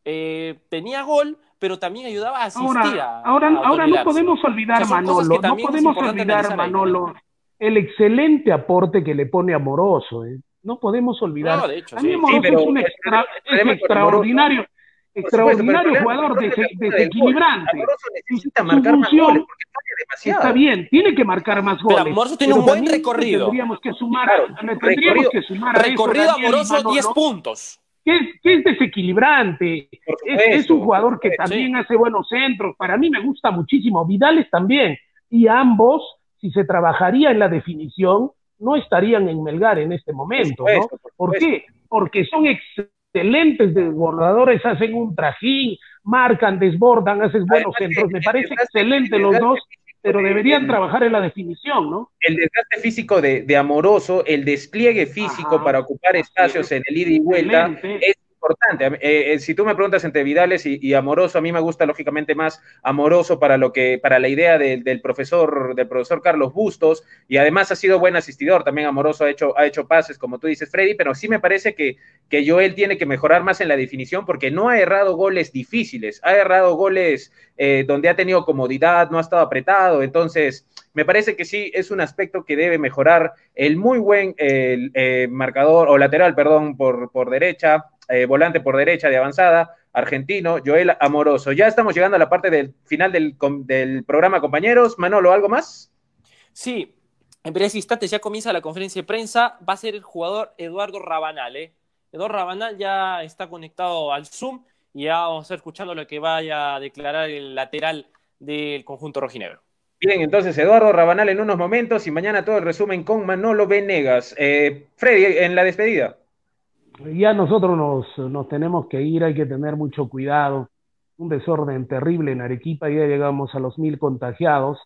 eh, tenía gol, pero también ayudaba a asistir ahora, ahora, ahora no podemos olvidar Manolo, no podemos olvidar Manolo el excelente aporte que le pone Amoroso, ¿eh? no podemos olvidar. No, de hecho, a mí Amoroso es un extraordinario, extraordinario jugador desequilibrante. Amoroso necesita marcar más goles porque demasiado. Está bien, tiene que marcar más goles. Pero Amoroso tiene un buen recorrido. Tendríamos que sumar, claro, tendríamos que sumar recorrido Amoroso 10 puntos. Que es, que es desequilibrante, es, es, un jugador que también hace buenos centros, para mí me gusta muchísimo, Vidales también, y ambos, si se trabajaría en la definición, no estarían en Melgar en este momento, ¿no? ¿Por qué? Porque son excelentes desbordadores, hacen un trajín, marcan, desbordan, hacen buenos centros. Me parece excelente los dos, pero deberían trabajar en la definición, ¿no? El desgaste físico de, Amoroso, el despliegue físico para ocupar espacios en el ida y vuelta, es importante. Eh, eh, si tú me preguntas entre Vidales y, Amoroso, a mí me gusta lógicamente más Amoroso para lo que, para la idea del profesor, del profesor Carlos Bustos, y además ha sido buen asistidor. También Amoroso ha hecho, ha hecho pases, como tú dices, Freddy, pero sí me parece que, que Joel tiene que mejorar más en la definición porque no ha errado goles difíciles, ha errado goles eh, donde ha tenido comodidad, no ha estado apretado. Entonces, me parece que sí es un aspecto que debe mejorar el muy buen marcador o lateral, perdón, por, por derecha, eh, volante por derecha de avanzada, argentino, Joel Amoroso. Ya estamos llegando a la parte del final del, programa, compañeros. Manolo, ¿algo más? Sí, en breves instantes ya comienza la conferencia de prensa. Va a ser el jugador Eduardo Rabanal. ¿eh? Eduardo Rabanal ya está conectado al Zoom y ya vamos a estar escuchando lo que vaya a declarar el lateral del conjunto rojinegro. Bien, entonces Eduardo Rabanal en unos momentos y mañana todo el resumen con Manolo Venegas. Eh, Freddy, en la despedida ya nosotros nos, nos tenemos que ir, hay que tener mucho cuidado. Un desorden terrible en Arequipa, ya llegamos a los mil contagiados,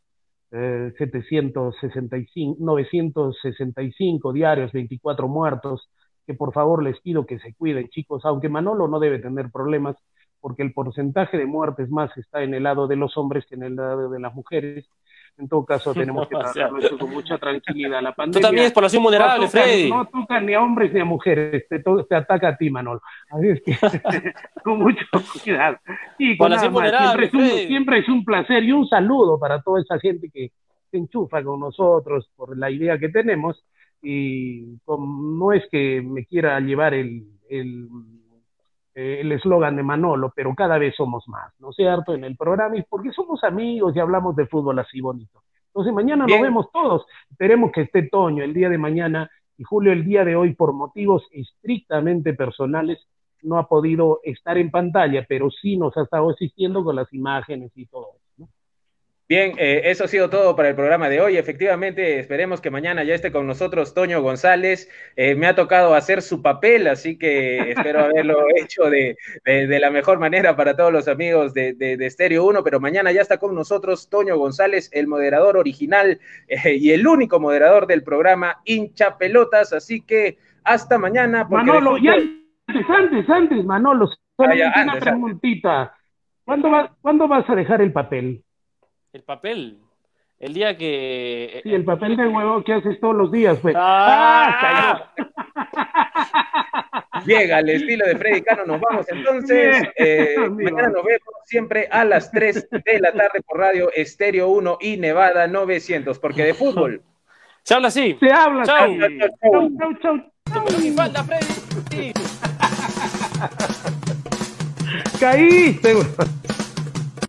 eh, 765, 965 diarios, 24 muertos, que por favor les pido que se cuiden, chicos, aunque Manolo no debe tener problemas, porque el porcentaje de muertes más está en el lado de los hombres que en el lado de las mujeres, en todo caso, tenemos que tratarlo eso con mucha tranquilidad. La pandemia, Tú también es población vulnerable, no Freddy. No toca ni a hombres ni a mujeres, te, te ataca a ti, Manolo. Así es que, con mucho cuidado. Y con nada más, siempre, es un, siempre es un placer y un saludo para toda esa gente que se enchufa con nosotros por la idea que tenemos. Y no es que me quiera llevar el, el eh, el eslogan de Manolo, pero cada vez somos más, ¿no es cierto? En el programa, y porque somos amigos y hablamos de fútbol así bonito. Entonces mañana nos vemos todos, esperemos que esté Toño el día de mañana y Julio el día de hoy por motivos estrictamente personales no ha podido estar en pantalla, pero sí nos ha estado asistiendo con las imágenes y todo eso. Bien, eh, eso ha sido todo para el programa de hoy. Efectivamente, esperemos que mañana ya esté con nosotros Toño González. Eh, me ha tocado hacer su papel, así que espero haberlo hecho de, la mejor manera para todos los amigos de, de, Stereo 1, pero mañana ya está con nosotros Toño González, el moderador original eh, y el único moderador del programa Hincha Pelotas. Así que hasta mañana. Manolo, ya antes, antes, antes, Manolo, ah, una preguntita. ¿Cuándo, ¿Cuándo vas a dejar el papel? El papel. El día que. Sí, el papel de huevo que haces todos los días, pues. ¡Ah! Bien, al estilo de Freddy Cano nos vamos entonces. Eh, mañana nos vemos siempre a las 3 de la tarde por radio Estéreo 1 y Nevada 900, porque de fútbol. Se habla así. Se habla chau. Chau, chau, chau. chau. Freddy. Caíste, güey.